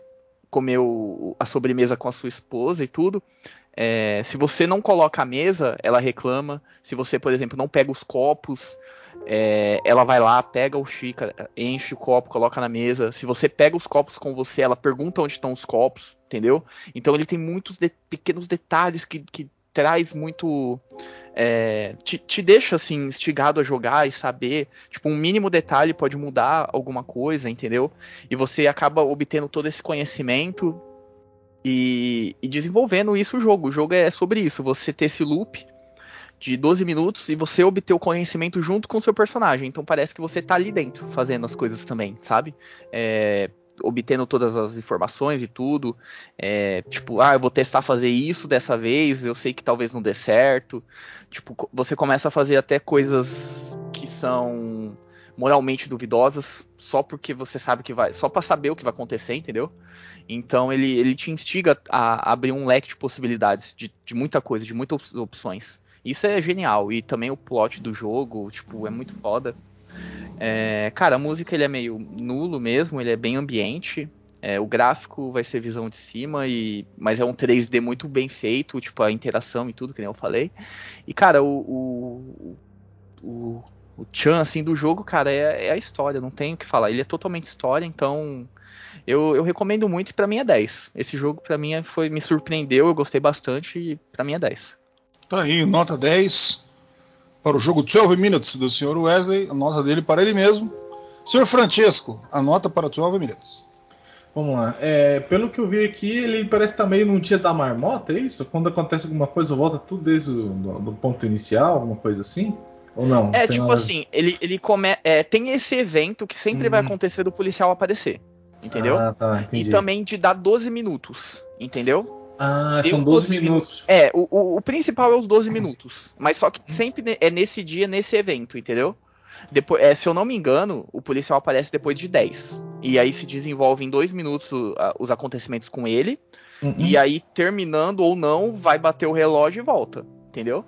comer o, a sobremesa com a sua esposa e tudo. É, se você não coloca a mesa, ela reclama. Se você, por exemplo, não pega os copos, é, ela vai lá, pega o xícara, enche o copo, coloca na mesa. Se você pega os copos com você, ela pergunta onde estão os copos, entendeu? Então ele tem muitos de, pequenos detalhes que, que traz muito. É, te, te, deixa assim instigado a jogar e saber. Tipo, um mínimo detalhe pode mudar alguma coisa, entendeu? E você acaba obtendo todo esse conhecimento e, e desenvolvendo isso o jogo. O jogo é sobre isso, você ter esse loop de 12 minutos e você obter o conhecimento junto com o seu personagem. Então parece que você tá ali dentro fazendo as coisas também, sabe? É, obtendo todas as informações e tudo. É, tipo, ah, eu vou testar fazer isso dessa vez, eu sei que talvez não dê certo. Tipo, você começa a fazer até coisas que são moralmente duvidosas, só porque você sabe que vai. Só para saber o que vai acontecer, entendeu? Então ele, ele te instiga a abrir um leque de possibilidades de, de muita coisa, de muitas opções. Isso é genial. E também o plot do jogo, tipo, é muito foda. É, cara, a música ele é meio nulo mesmo, ele é bem ambiente. É, o gráfico vai ser visão de cima, e mas é um 3D muito bem feito, tipo, a interação e tudo, que nem eu falei. E, cara, o, o, o, o Chan, assim, do jogo, cara, é, é, a história, não tem o que falar. Ele é totalmente história, então eu, eu recomendo muito e pra mim é 10. Esse jogo, pra mim, foi, me surpreendeu, eu gostei bastante e pra mim é 10. Tá aí, nota 10 para o jogo 12 Minutes do Sr. Wesley, a nota dele para ele mesmo. Sr. Francesco, a nota para 12 Minutes. Vamos lá. É, pelo que eu vi aqui, ele parece estar tá meio num dia da marmota, é isso? Quando acontece alguma coisa, volta tudo desde o do, do ponto inicial, alguma coisa assim? Ou não? É, tipo nada... assim, ele, ele come... É, tem esse evento que sempre hum. vai acontecer do policial aparecer. Entendeu? Ah, tá, e também de dar 12 minutos. Entendeu? Ah, são 12 minutos. É, o, o, o, principal é os 12 minutos. Mas só que sempre é nesse dia, nesse evento, entendeu? Depois, é, se eu não me engano, o policial aparece depois de 10. E aí se desenvolve em dois minutos o- a- os acontecimentos com ele. Uhum. E aí, terminando ou não, vai bater o relógio e volta. Entendeu?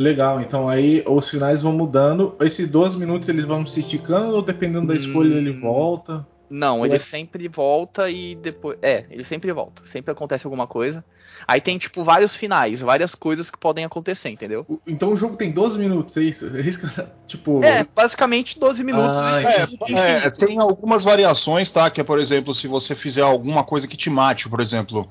Legal, então aí os finais vão mudando. Esses 12 minutos eles vão se esticando ou dependendo da escolha ele Hum. volta? Não, ele sempre volta e depois. É, ele sempre volta. Sempre acontece alguma coisa. Aí tem, tipo, vários finais, várias coisas que podem acontecer, entendeu? Então o jogo tem 12 minutos, é isso? É isso que- tipo. É, basicamente 12 minutos. Ah, É, é, tem algumas variações, tá? Que é, por exemplo, se você fizer alguma coisa que te mate, por exemplo.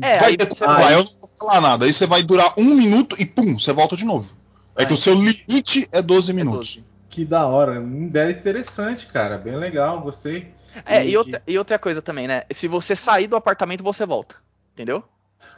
É, vai aí ter você como vai- eu não vou falar nada. Aí você vai durar um minuto e pum, você volta de novo. É Ah, que o seu limite é 12 minutos. 12. Que da hora. Uma ideia interessante, cara. Bem legal, gostei. É, E- e outra, e outra coisa também, né? Se você sair do apartamento, você volta. Entendeu?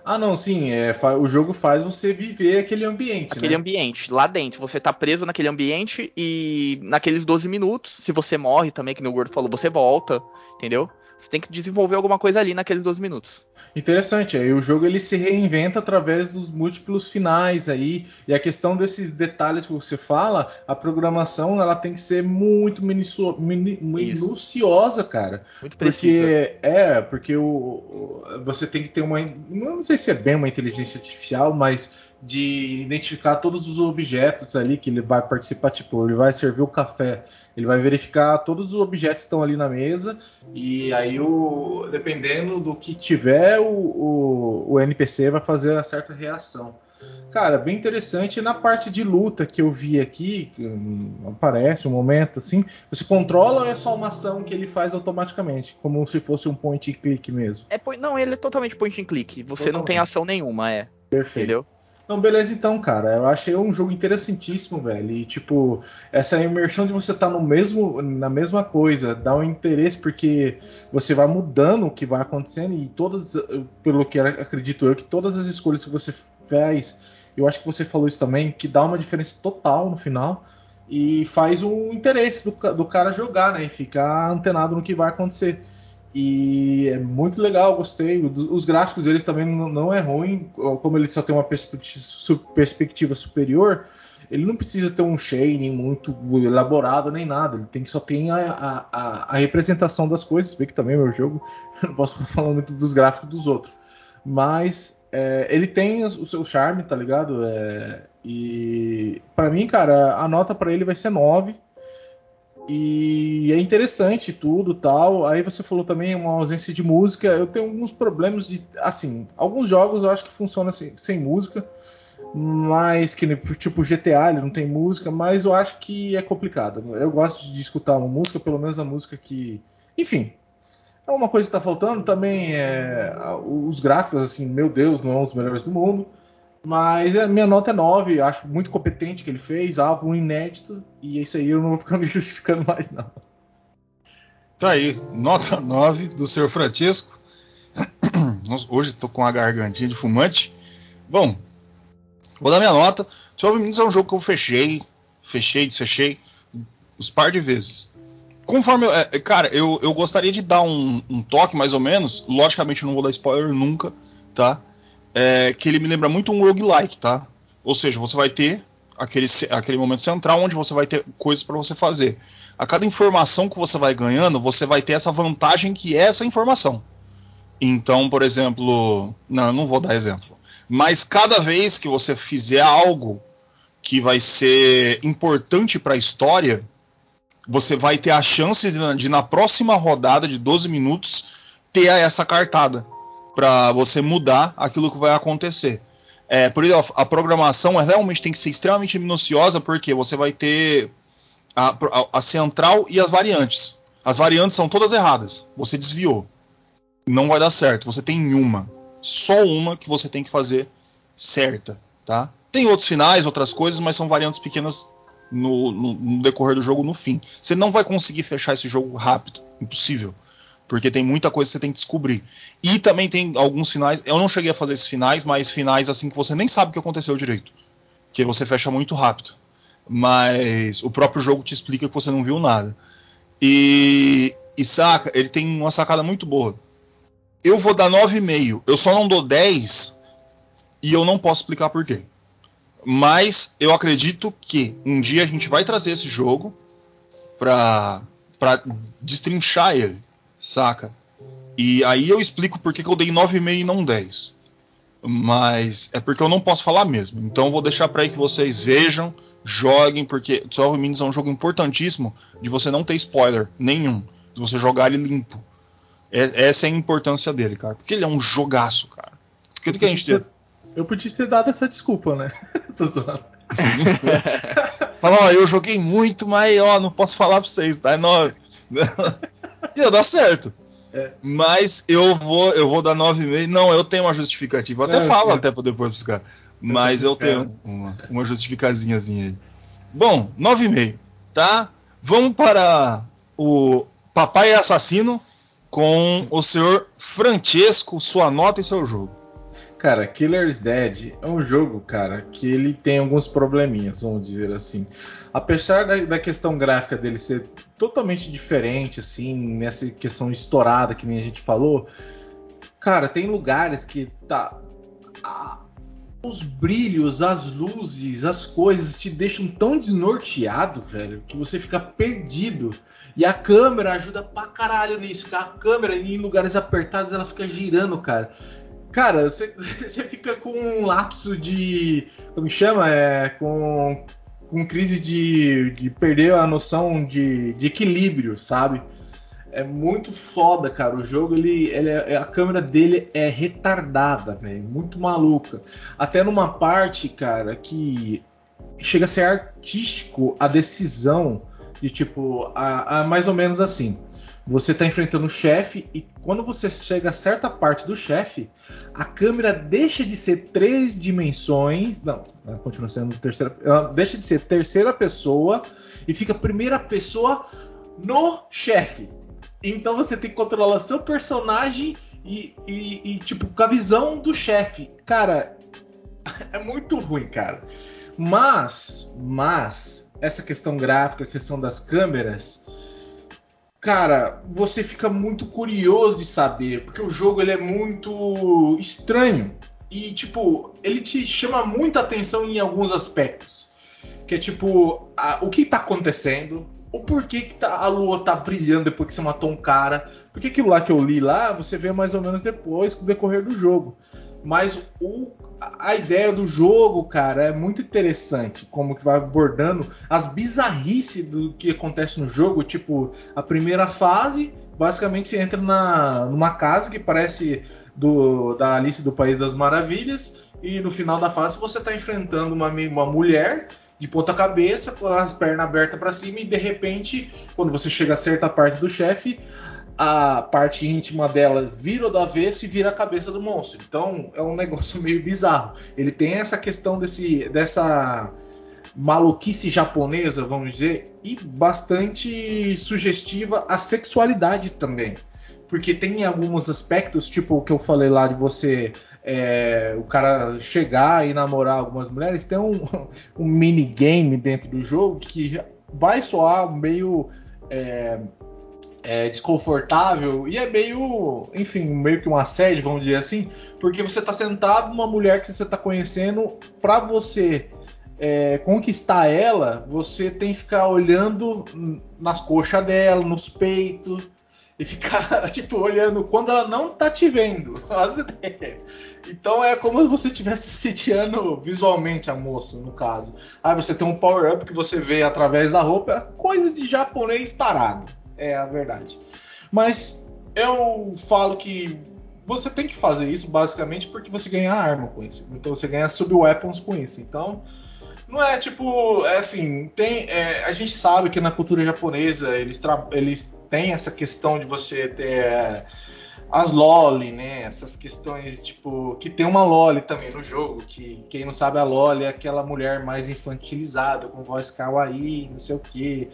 Ah, não, sim. É, o jogo faz você viver aquele ambiente, Aquele né? ambiente, lá dentro. Você tá preso naquele ambiente e naqueles 12 minutos, se você morre também, que no Gordo falou, você volta, entendeu? Você tem que desenvolver alguma coisa ali naqueles 12 minutos. Interessante. Aí o jogo ele se reinventa através dos múltiplos finais aí. E a questão desses detalhes que você fala, a programação ela tem que ser muito minucio- minuciosa, cara. Muito precisa. Porque é, porque o- você tem que ter uma. Não sei se é bem uma inteligência artificial, mas de identificar todos os objetos ali que ele vai participar. Tipo, ele vai servir o café, ele vai verificar todos os objetos que estão ali na mesa, e aí o. Dependendo do que tiver, o, o, o NPC vai fazer a certa reação. Cara, bem interessante. Na parte de luta que eu vi aqui, hum, aparece um momento assim, você controla ou é só uma ação que ele faz automaticamente? Como se fosse um point and click mesmo. É, não, ele é totalmente point and click. Você não Totalmente. tem ação nenhuma, é. Perfeito. Entendeu? Então, beleza, então, cara. Eu achei um jogo interessantíssimo, velho. E, tipo, essa imersão de você estar no mesmo, na mesma coisa, dá um interesse, porque você vai mudando o que vai acontecendo, e todas, pelo que acredito eu, que todas as escolhas que você faz, eu acho que você falou isso também, que dá uma diferença total no final. E faz o interesse do, do cara jogar, né? E ficar antenado no que vai acontecer. E é muito legal, gostei. Os gráficos deles também não, é ruim, como ele só tem uma perspectiva, su- perspectiva superior, ele não precisa ter um shading muito elaborado nem nada. Ele tem que só tem a, a- a- representação das coisas. Bem que também é meu jogo, não posso falar muito dos gráficos dos outros. Mas é, ele tem o seu charme, tá ligado? É, e pra mim, cara, a nota pra ele vai ser 9. E é interessante tudo tal. Aí você falou também uma ausência de música. Eu tenho alguns problemas de. Assim, alguns jogos eu acho que funcionam sem, sem música. Mas que tipo GTA, ele não tem música, mas eu acho que é complicado. Eu gosto de escutar uma música, pelo menos a música que. Enfim. É uma coisa que tá faltando também é os gráficos, assim, meu Deus, não são os melhores do mundo. Mas a minha nota é 9, acho muito competente que ele fez, algo inédito, e é isso aí eu não vou ficar me justificando mais, não. Tá aí, nota 9 do Sr. Francisco. Hoje tô com a gargantinha de fumante. Bom, vou dar minha nota. 12 Minutes é um jogo que eu fechei, fechei, desfechei uns par de vezes. Conforme. é, é, cara, eu, eu gostaria de dar um, um toque mais ou menos. Logicamente, eu não vou dar spoiler nunca, tá? É, que ele me lembra muito um roguelike, tá? Ou seja, você vai ter aquele, aquele momento central onde você vai ter coisas para você fazer. A cada informação que você vai ganhando, você vai ter essa vantagem que é essa informação. Então, por exemplo, não, não vou dar exemplo. Mas cada vez que você fizer algo que vai ser importante para a história, você vai ter a chance de, de, na próxima rodada de 12 minutos ter essa cartada para você mudar aquilo que vai acontecer. É, por isso a, a programação é, realmente tem que ser extremamente minuciosa porque você vai ter a, a, a central e as variantes. As variantes são todas erradas. Você desviou. Não vai dar certo. Você tem uma. Só uma que você tem que fazer certa. Tá? Tem outros finais, outras coisas, mas são variantes pequenas no, no, no decorrer do jogo no fim. Você não vai conseguir fechar esse jogo rápido. Impossível. Porque tem muita coisa que você tem que descobrir. E também tem alguns finais. Eu não cheguei a fazer esses finais, mas finais assim que você nem sabe o que aconteceu direito. Que você fecha muito rápido. Mas o próprio jogo te explica que você não viu nada. E, e saca, ele tem uma sacada muito boa. Eu vou dar 9,5. Eu só não dou 10 e eu não posso explicar por quê. Mas eu acredito que um dia a gente vai trazer esse jogo para destrinchar ele, saca? E aí eu explico por que que eu dei 9,5 e não 10. Mas é porque eu não posso falar mesmo. Então eu vou deixar para aí que vocês vejam, joguem, porque 12 Minutes é um jogo importantíssimo de você não ter spoiler nenhum, de você jogar ele limpo. É- essa é a importância dele, cara. Porque ele é um jogaço, cara. Tudo que a gente tem. Eu podia ter dado essa desculpa, né? Tô zoando. Ó, eu joguei muito, mas ó, não posso falar pra vocês, tá? É nove. Ia dar certo. É. Mas eu vou, eu vou dar 9,5. Não, eu tenho uma justificativa. Eu até É, falo sim. até depois pros caras. Mas eu tenho uma, uma justificazinhazinha aí. Bom, 9,5, tá? Vamos para o Papai Assassino com o senhor Francesco, sua nota e seu jogo. Cara, Killer's Dead é um jogo, cara, que ele tem alguns probleminhas, vamos dizer assim. Apesar da, da questão gráfica dele ser totalmente diferente, assim, nessa questão estourada que nem a gente falou, cara, tem lugares que tá. a- os brilhos, as luzes, as coisas te deixam tão desnorteado, velho, que você fica perdido. E a câmera ajuda pra caralho nisso. que A câmera em lugares apertados ela fica girando, cara. Cara, você, fica com um lapso de. Como chama? É. Com, com crise de, de perder a noção de, de equilíbrio, sabe? É muito foda, cara. O jogo, ele, ele é- a câmera dele é retardada, velho. Muito maluca. Até numa parte, cara, que chega a ser artístico a decisão de tipo, a, a mais ou menos assim. Você tá enfrentando o chefe e quando você chega a certa parte do chefe, a câmera deixa de ser três dimensões. Não, continua sendo terceira. Ela deixa de ser terceira pessoa e fica primeira pessoa no chefe. Então você tem que controlar seu personagem e, e- e, tipo, com a visão do chefe. Cara, é muito ruim, cara. Mas, mas, essa questão gráfica, a questão das câmeras, cara, você fica muito curioso de saber, porque o jogo ele é muito estranho e tipo, ele te chama muita atenção em alguns aspectos. Que é tipo, a- o que tá acontecendo, o porquê que tá- a lua tá brilhando depois que você matou um cara. Porque aquilo lá que eu li lá, você vê mais ou menos depois, com o decorrer do jogo. Mas o, a ideia do jogo, cara, é muito interessante. Como que vai abordando as bizarrices do que acontece no jogo. Tipo, a primeira fase, basicamente você entra na, numa casa que parece do, da Alice do País das Maravilhas. E no final da fase você tá enfrentando uma, uma mulher de ponta cabeça, com as pernas abertas para cima, e de repente, quando você chega a certa parte do chefe, a parte íntima dela vira do avesso e vira a cabeça do monstro. Então é um negócio meio bizarro. Ele tem essa questão desse, dessa maluquice japonesa, vamos dizer, e bastante sugestiva a sexualidade também. Porque tem alguns aspectos, tipo o que eu falei lá de você. é, o cara chegar e namorar algumas mulheres, tem um, um minigame dentro do jogo que vai soar meio é, é, desconfortável e é meio, enfim, meio que um assédio, vamos dizer assim, porque você tá sentado numa mulher que você tá conhecendo, pra você é, conquistar ela, você tem que ficar olhando nas coxas dela, nos peitos, e ficar, tipo, olhando quando ela não tá te vendo. Então é como se você estivesse sitiando visualmente a moça, no caso. Aí você tem um power-up que você vê através da roupa, é coisa de japonês tarado. É a verdade. Mas eu falo que você tem que fazer isso basicamente porque você ganha arma com isso. Então você ganha sub-weapons com isso. Então não é tipo, é assim, tem, é, a gente sabe que na cultura japonesa eles, eles têm essa questão de você ter é, as loli, né? Essas questões, tipo, que tem uma loli também no jogo, que quem não sabe a loli é aquela mulher mais infantilizada, com voz kawaii, não sei o que,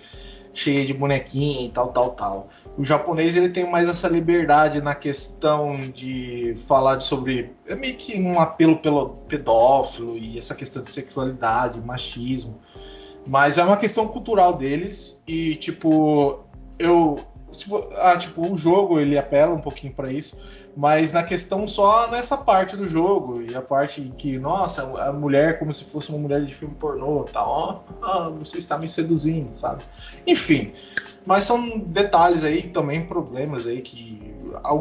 cheia de bonequinha e tal, tal, tal. O japonês ele tem mais essa liberdade na questão de falar de sobre é meio que um apelo pelo pedófilo e essa questão de sexualidade, machismo. Mas é uma questão cultural deles e tipo eu vo- ah, tipo o jogo ele apela um pouquinho para isso, mas na questão só nessa parte do jogo e a parte em que nossa a mulher como se fosse uma mulher de filme pornô, tá? Ó, ah, você está me seduzindo, sabe? Enfim, Mas são detalhes aí, também problemas aí que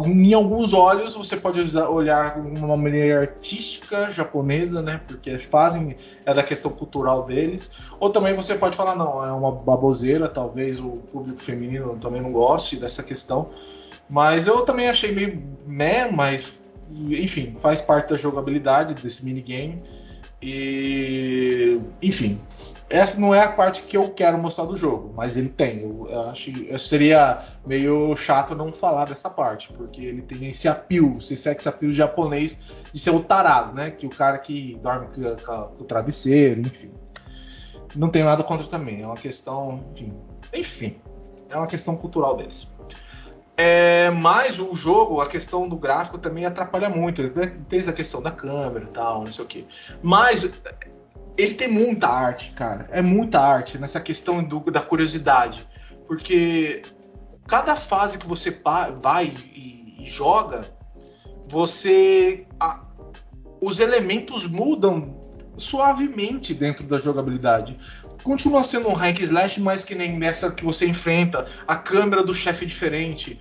em alguns olhos você pode olhar de uma maneira artística japonesa, né? Porque fazem é da questão cultural deles. Ou também você pode falar não, é uma baboseira, talvez o público feminino também não goste dessa questão. Mas eu também achei meio meh, mas enfim, faz parte da jogabilidade desse minigame. E enfim, essa não é a parte que eu quero mostrar do jogo, mas ele tem. Eu, acho eu seria meio chato não falar dessa parte, porque ele tem esse apio, esse sex appeal japonês de ser o tarado, né? Que o cara que dorme com, com o travesseiro, enfim. Não tem nada contra também, é uma questão, enfim, enfim é uma questão cultural deles. É, mas o jogo, a questão do gráfico também atrapalha muito, né? desde a questão da câmera e tal, não sei o que. Mas ele tem muita arte, cara. É muita arte nessa questão do, da curiosidade. Porque cada fase que você vai e, e joga, você. A, os elementos mudam suavemente dentro da jogabilidade. Continua sendo um hack slash, mas que nem nessa que você enfrenta, a câmera do chefe diferente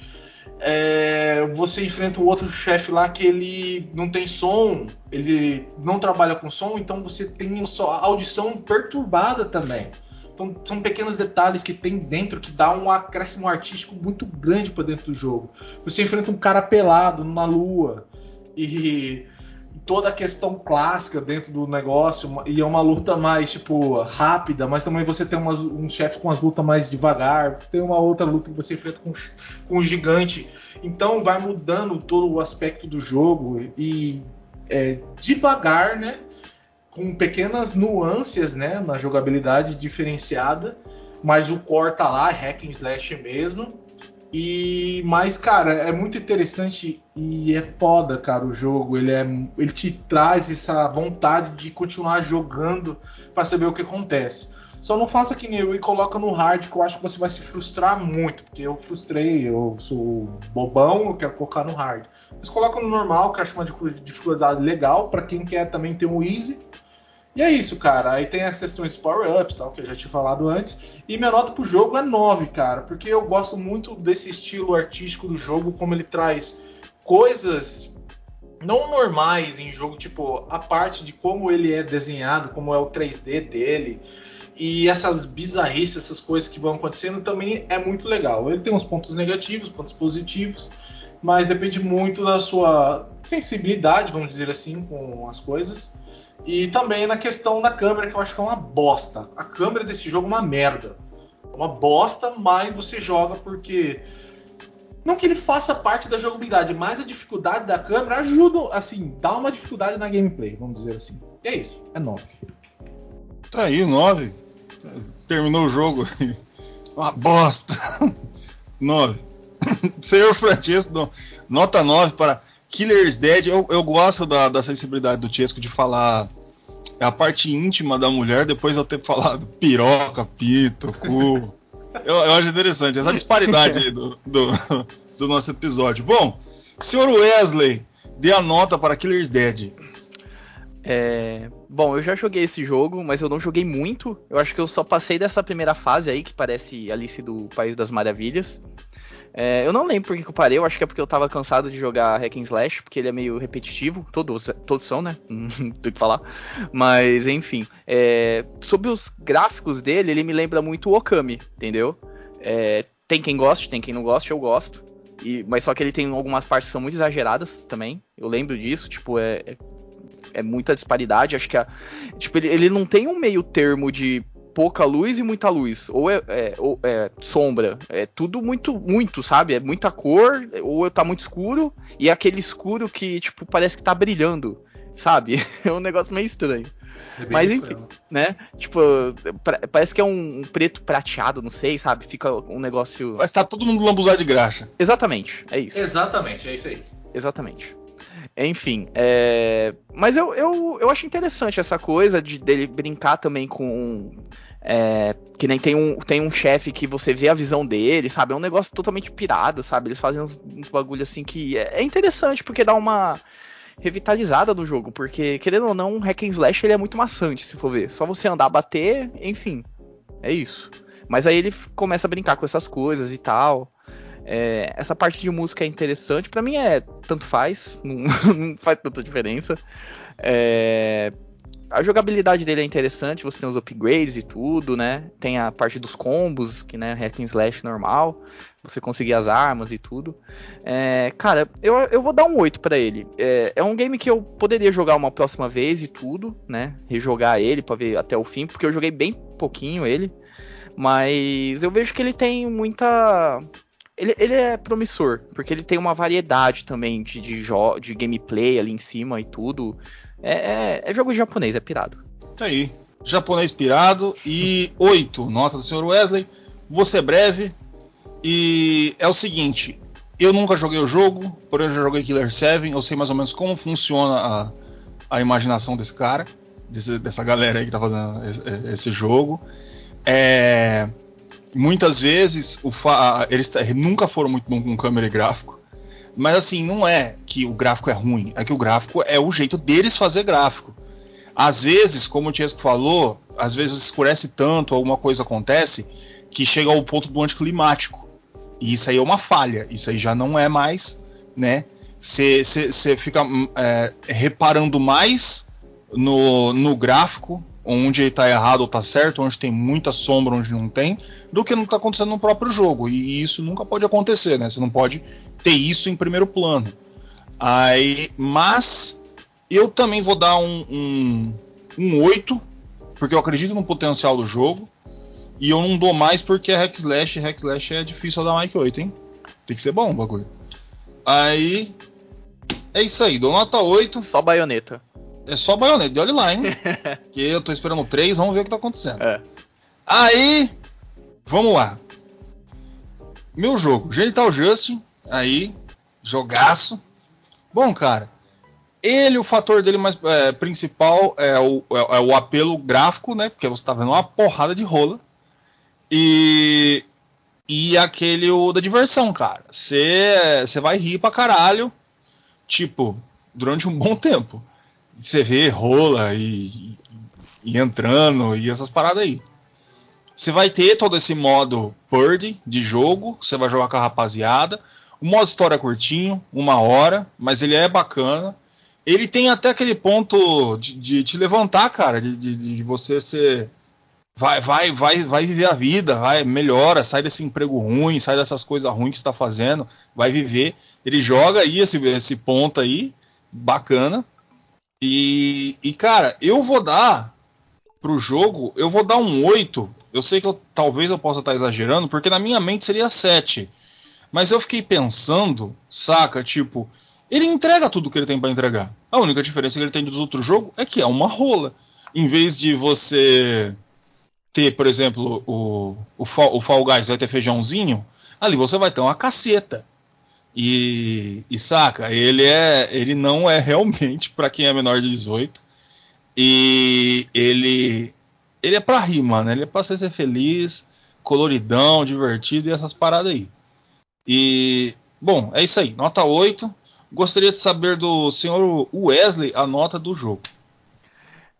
é, você enfrenta um outro chefe lá que ele não tem som, ele não trabalha com som, então você tem a audição perturbada também. Então são pequenos detalhes que tem dentro que dá um acréscimo artístico muito grande para dentro do jogo. Você enfrenta um cara pelado numa lua e toda a questão clássica dentro do negócio e é uma luta mais tipo rápida, mas também você tem umas, um chefe com as lutas mais devagar, tem uma outra luta que você enfrenta com, com um gigante, então vai mudando todo o aspecto do jogo e é, devagar, né, com pequenas nuances, né, na jogabilidade diferenciada, mas o core tá lá, hack and slash mesmo e mas cara, é muito interessante e é foda, cara, o jogo. Ele é ele te traz essa vontade de continuar jogando para saber o que acontece. Só não faça que nem eu e coloca no hard, que eu acho que você vai se frustrar muito, porque eu frustrei, eu sou bobão, eu quero colocar no hard. Mas coloca no normal, que eu acho uma dificuldade legal para quem quer também ter um easy e é isso, cara. Aí tem as questões power-ups, tal, que eu já tinha falado antes. E minha nota pro jogo é 9, cara, porque eu gosto muito desse estilo artístico do jogo, como ele traz coisas não normais em jogo, tipo, a parte de como ele é desenhado, como é o 3D dele. E essas bizarrices, essas coisas que vão acontecendo também é muito legal. Ele tem uns pontos negativos, pontos positivos, mas depende muito da sua sensibilidade, vamos dizer assim, com as coisas. E também na questão da câmera, que eu acho que é uma bosta. A câmera desse jogo é uma merda. É uma bosta, mas você joga porque. Não que ele faça parte da jogabilidade, mas a dificuldade da câmera ajuda, assim, dá uma dificuldade na gameplay, vamos dizer assim. E é isso, é 9. Tá aí, 9. Terminou o jogo. Uma bosta. 9. Senhor Francesco, nota 9 para Killer's Dead, eu, eu gosto da, da sensibilidade do Chesco de falar a parte íntima da mulher depois eu ter falado piroca, pito, cu. eu, eu acho interessante essa disparidade do, do, do, nosso episódio. Bom, senhor Wesley, dê a nota para Killer's Dead. É, bom, eu já joguei esse jogo, mas eu não joguei muito. Eu acho que eu só passei dessa primeira fase aí, que parece Alice do País das Maravilhas. É, eu não lembro por que eu parei, eu acho que é porque eu tava cansado de jogar Hack and Slash, porque ele é meio repetitivo, todos, todos são, né? Tem que falar. Mas, enfim. É, sobre os gráficos dele, ele me lembra muito o Okami, entendeu? É, tem quem goste, tem quem não goste, eu gosto. E, mas só que ele tem algumas partes que são muito exageradas também. Eu lembro disso, tipo, é, é, é muita disparidade. Acho que a, tipo, ele, ele não tem um meio termo de pouca luz e muita luz. Ou é, é, ou é, sombra. É tudo muito, muito, sabe? É muita cor, ou tá muito escuro, e é aquele escuro que, tipo, parece que tá brilhando, sabe? É um negócio meio estranho. É Mas enfim, né? Tipo, parece que é um, um, preto prateado, não sei, sabe? Fica um negócio. Mas tá todo mundo lambuzado de graxa. Exatamente, é isso. Exatamente, é isso aí. Exatamente. Enfim, é... mas eu, eu, eu acho interessante essa coisa de dele brincar também com é, que nem tem um, tem um chefe que você vê a visão dele, sabe? É um negócio totalmente pirado, sabe? Eles fazem uns, uns bagulho assim que é, é, interessante porque dá uma revitalizada no jogo. Porque, querendo ou não, um hack and slash ele é muito maçante, se for ver. Só você andar, bater, enfim. É isso. Mas aí ele começa a brincar com essas coisas e tal. É, essa parte de música é interessante. Para mim é tanto faz, não, não faz tanta diferença. É, a jogabilidade dele é interessante, você tem os upgrades e tudo, né? Tem a parte dos combos, que né, hack and slash normal, você conseguir as armas e tudo. É, cara, eu, eu vou dar um 8 para ele. É, é, um game que eu poderia jogar uma próxima vez e tudo, né? Rejogar ele para ver até o fim, porque eu joguei bem pouquinho ele. Mas eu vejo que ele tem muita. Ele, ele é promissor, porque ele tem uma variedade também de, de, de gameplay ali em cima e tudo. É, é, é jogo japonês, é pirado. Tá aí. Japonês pirado e 8, nota do Sr. Wesley. Vou ser breve. E é o seguinte: eu nunca joguei o jogo, porém eu já joguei Killer 7. Eu sei mais ou menos como funciona a, a imaginação desse cara, desse, dessa galera aí que tá fazendo esse, esse jogo. É, muitas vezes eles nunca foram muito bons com câmera e gráfico. Mas assim, não é que o gráfico é ruim, é que o gráfico é o jeito deles fazer gráfico. Às vezes, como o Tiesco falou, às vezes escurece tanto, alguma coisa acontece, que chega ao ponto do anticlimático. E isso aí é uma falha, isso aí já não é mais, né? Você fica é, reparando mais no, no gráfico, onde ele está errado ou está certo, onde tem muita sombra, onde não tem, do que não está acontecendo no próprio jogo. E isso nunca pode acontecer, né? Você não pode ter isso em primeiro plano. Aí, mas eu também vou dar um, um, um 8, porque eu acredito no potencial do jogo. E eu não dou mais porque é Hack Slash. Hack Slash é difícil dar mais que 8, hein? Tem que ser bom o bagulho. Aí. É isso aí, dou nota 8. Só baioneta. É só baioneta, olha lá, hein? que eu tô esperando 3, vamos ver o que tá acontecendo. É. Aí. Vamos lá. Meu jogo, Genital Justin, Aí, jogaço. Bom, cara, ele, o fator dele mais é, principal é o, é, é, o apelo gráfico, né? Porque você tá vendo uma porrada de rola. E, e aquele o da diversão, cara. Você vai rir pra caralho. Tipo, durante um bom tempo. Você vê rola e, e entrando e essas paradas aí. Você vai ter todo esse modo Purdy de jogo. Você vai jogar com a rapaziada. O modo história é curtinho, uma hora, mas ele é bacana. Ele tem até aquele ponto de, de te levantar, cara, de, de, de, você ser. Vai, vai, vai, vai viver a vida, vai, melhora, sai desse emprego ruim, sai dessas coisas ruins que está fazendo, vai viver. Ele joga aí esse, esse ponto aí, bacana. E, e, cara, eu vou dar pro jogo, eu vou dar um 8. Eu sei que eu, talvez eu possa estar exagerando, porque na minha mente seria 7. Mas eu fiquei pensando, saca? Tipo, ele entrega tudo que ele tem para entregar. A única diferença que ele tem dos outros jogos é que é uma rola. Em vez de você ter, por exemplo, o, o, o Fall Guys vai ter feijãozinho, ali você vai ter uma caceta. E, e saca, ele é, ele não é realmente para quem é menor de 18. E ele ele é para rir, mano. Ele é para ser feliz, coloridão, divertido e essas paradas aí. E, bom, é isso aí. Nota 8. Gostaria de saber do senhor Wesley a nota do jogo.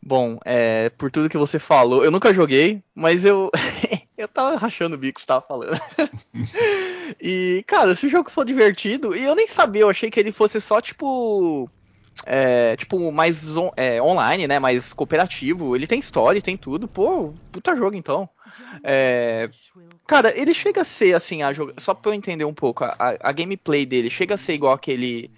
Bom, é, por tudo que você falou, eu nunca joguei, mas eu eu tava rachando o bico que você tava falando. e, cara, se o jogo for divertido, e eu nem sabia, eu achei que ele fosse só tipo. É, tipo, mais on, é, online, né? Mais cooperativo. Ele tem história, tem tudo. Pô, puta jogo então. É, cara, ele chega a ser assim, a joga... só pra eu entender um pouco, a, a, gameplay dele chega a ser igual aquele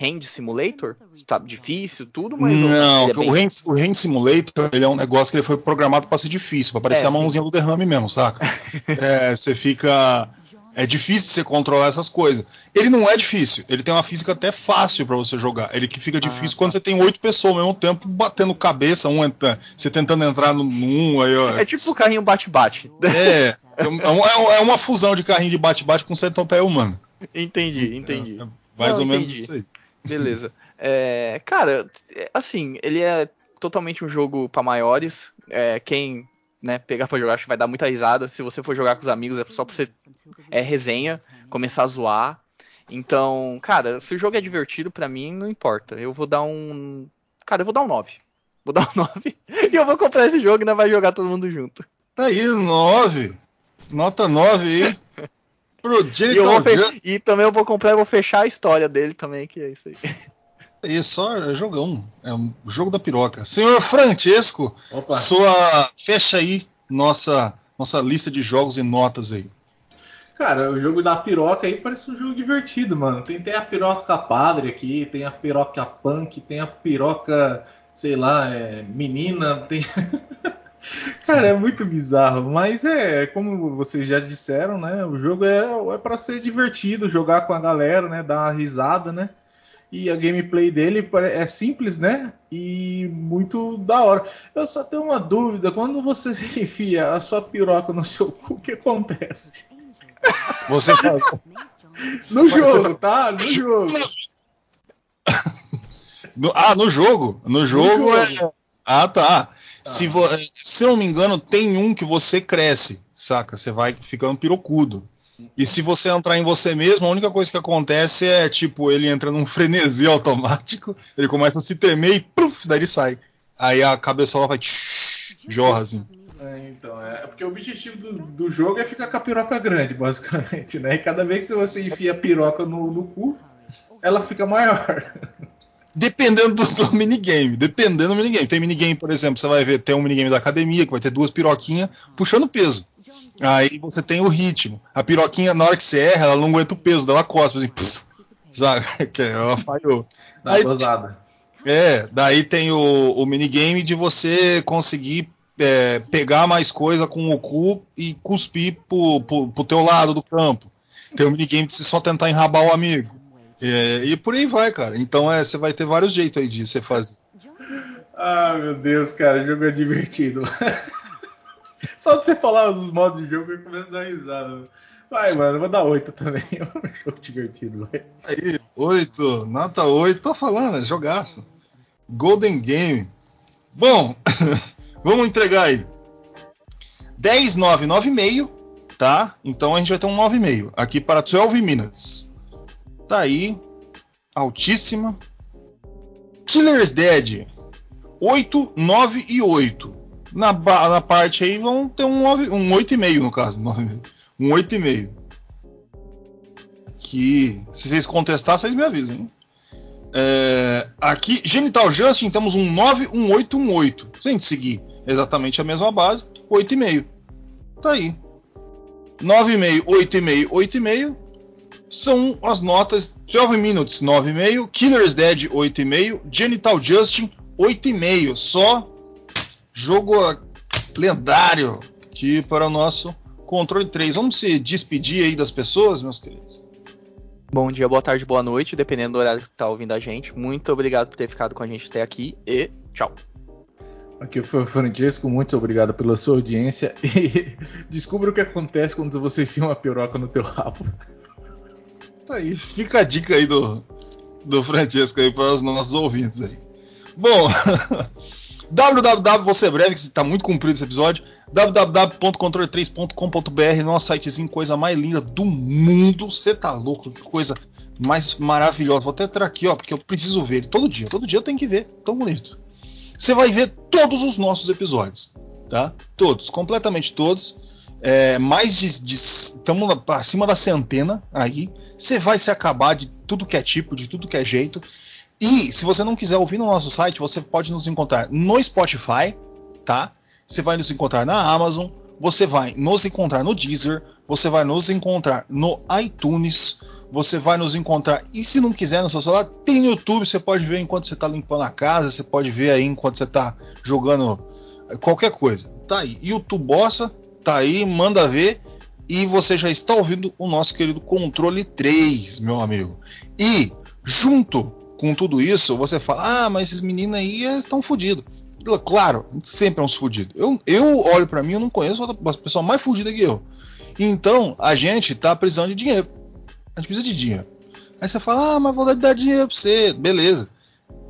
Hand Simulator? Tá difícil, tudo, mas. Não, é bem... o, hand, o Hand Simulator ele é um negócio que ele foi programado para ser difícil, pra parecer é, a mãozinha sim. do derrame mesmo, saca? é, você fica. É difícil você controlar essas coisas. Ele não é difícil, ele tem uma física até fácil para você jogar. Ele que fica difícil ah, quando você tem oito pessoas ao mesmo tempo batendo cabeça, um entra, você tentando entrar no, um. Aí, ó, é tipo o carrinho bate-bate. É, é, é, é, uma fusão de carrinho de bate-bate com centopeia humano. Entendi, entendi. É, é mais não, ou entendi. menos isso aí. Beleza. É, cara, assim, ele é totalmente um jogo para maiores. É, quem né, pegar pra jogar, acho que vai dar muita risada. Se você for jogar com os amigos, é só pra você. É resenha, começar a zoar. Então, cara, se o jogo é divertido, para mim, não importa. Eu vou dar um. Cara, eu vou dar um 9. Vou dar um 9. e eu vou comprar esse jogo e nós vai jogar todo mundo junto. Tá aí, 9. Nota 9 aí. Pro E, Just. e também eu vou comprar e vou fechar a história dele também, que é isso aí. E só é jogão. É um jogo da piroca. Senhor Francesco, Opa. sua. Fecha aí nossa, nossa lista de jogos e notas aí. Cara, o jogo da piroca aí parece um jogo divertido, mano. Tem, tem a piroca padre aqui, tem a piroca punk, tem a piroca, sei lá, é, menina, tem. Cara, é muito bizarro, mas é, como vocês já disseram, né? O jogo é, é para ser divertido, jogar com a galera, né? Dar uma risada, né? E a gameplay dele é simples, né? E muito da hora. Eu só tenho uma dúvida: quando você enfia a sua piroca no seu cu, o que acontece? Você faz. No Mas jogo, você tá? No jogo. No- ah, no jogo. No jogo, é. Ah, tá. Se, vo- se eu não me engano, tem um que você cresce, saca? Você vai ficando pirocudo. E se você entrar em você mesmo, a única coisa que acontece é, tipo, ele entra num frenesi automático, ele começa a se tremer e pluf, daí ele sai. Aí a cabeçola vai tsh, jorra assim. É, então, é porque o objetivo do, do jogo é ficar com a piroca grande, basicamente, né? E cada vez que você enfia a piroca no, no cu, ela fica maior. Dependendo do, do minigame, dependendo do minigame. Tem minigame, por exemplo, você vai ver, tem um minigame da academia que vai ter duas piroquinhas puxando peso. Aí você tem o ritmo. A piroquinha, na hora que você erra, ela não aguenta o peso dela, cospe, assim, puf, sabe? Ela falhou. Na Aí- dosada. É, daí tem o, o minigame de você conseguir é, pegar mais coisa com o cu e cuspir pro, pro, pro teu lado do campo. Tem o minigame de você só tentar enrabar o amigo. É, e por aí vai, cara. Então é, você vai ter vários jeitos aí de você fazer. Ah, meu Deus, cara, o jogo é divertido. Só de você falar dos modos de jogo eu começo a dar risada. Vai, mano, eu vou dar 8 também. É um jogo divertido. Aí, 8, nota 8, tô falando, é jogaço. Golden Game. Bom, vamos entregar aí. 10, 9, 9,5, tá? Então a gente vai ter um 9,5 aqui para 12 Minutes. Tá aí, altíssima. Killer's Dead, 8, 9 e 8. Na, na parte aí vão ter um, 9, um 8,5 no caso. 9,5. Um 8,5. Aqui, se vocês contestar, vocês me avisem. hein? É, aqui, Genital Justin, temos um 9, um 8, um 8. Se a gente seguir exatamente a mesma base, 8,5. Tá aí. 9,5, 8,5, 8,5 são as notas 12 Minutes 9,5, Killer's Dead 8,5, Genital Justin 8,5. Só jogo lendário aqui para o nosso controle 3. Vamos se despedir aí das pessoas, meus queridos. Bom dia, boa tarde, boa noite, dependendo do horário que tá ouvindo a gente. Muito obrigado por ter ficado com a gente até aqui e tchau. Aqui foi o Francesco, muito obrigado pela sua audiência. E descubra o que acontece quando você enfia uma piroca no teu rabo. Tá aí, fica a dica aí do, do Francesco aí para os nossos ouvintes aí. Bom, www, ser breve, que está muito comprido esse episódio. www.controle3.com.br, nosso sitezinho, coisa mais linda do mundo. Você tá louco, que coisa mais maravilhosa. Vou até entrar aqui, ó, porque eu preciso ver ele todo dia. Todo dia eu tenho que ver, tão bonito. Você vai ver todos os nossos episódios, tá? Todos, completamente todos. É, mais de. Estamos para cima da centena aí. Você vai se acabar de tudo que é tipo, de tudo que é jeito. E se você não quiser ouvir no nosso site, você pode nos encontrar no Spotify, tá? Você vai nos encontrar na Amazon, você vai nos encontrar no Deezer, você vai nos encontrar no iTunes, você vai nos encontrar. E se não quiser no seu celular, tem no YouTube, você pode ver enquanto você está limpando a casa, você pode ver aí enquanto você está jogando qualquer coisa. Tá aí. YouTube Bossa, tá aí, manda ver. E você já está ouvindo o nosso querido Controle 3, meu amigo. E junto com tudo isso, você fala: Ah, mas esses meninos aí estão fodidos. Claro, sempre é uns fodidos. Eu, eu olho para mim, eu não conheço outra pessoa mais fodida que eu. Então, a gente tá precisando de dinheiro. A gente precisa de dinheiro. Aí você fala: Ah, mas vou dar dinheiro pra você. Beleza.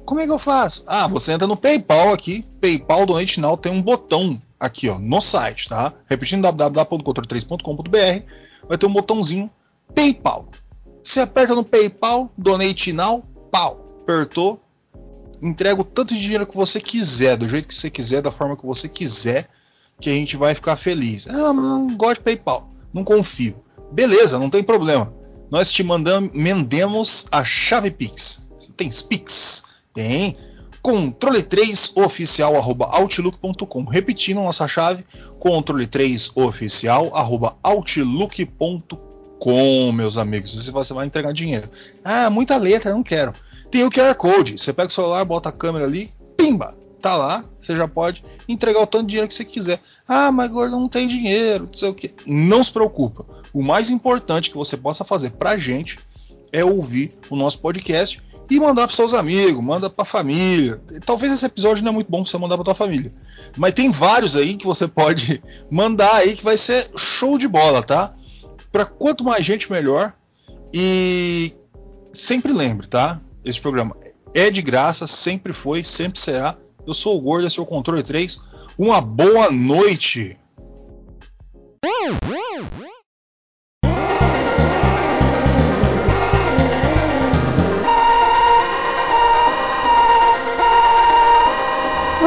Como é que eu faço? Ah, você entra no PayPal aqui, PayPal Donate Now, tem um botão aqui, ó, no site, tá? Repetindo www.controle3.com.br, vai ter um botãozinho PayPal. Você aperta no PayPal, Donate Now, pau, apertou, entrega o tanto de dinheiro que você quiser, do jeito que você quiser, da forma que você quiser, que a gente vai ficar feliz. Ah, não gosto de PayPal, não confio. Beleza, não tem problema. Nós te mandamos, mandemos a chave Pix. Você tem Pix? Tem. Controle 3 oficial outlook.com. Repetindo nossa chave, controle 3 oficial outlook.com, meus amigos. Se você vai entregar dinheiro. Ah, muita letra, não quero. Tem o QR Code. Você pega o celular, bota a câmera ali, pimba, tá lá. Você já pode entregar o tanto de dinheiro que você quiser. Ah, mas agora não tem dinheiro, não sei o que. Não se preocupa. O mais importante que você possa fazer pra gente é ouvir o nosso podcast e mandar para seus amigos, manda para família. Talvez esse episódio não é muito bom para você mandar para tua família, mas tem vários aí que você pode mandar aí que vai ser show de bola, tá? Para quanto mais gente melhor. E sempre lembre, tá? Esse programa é de graça, sempre foi, sempre será. Eu sou o Gordo, esse é o Controle 3. Uma boa noite.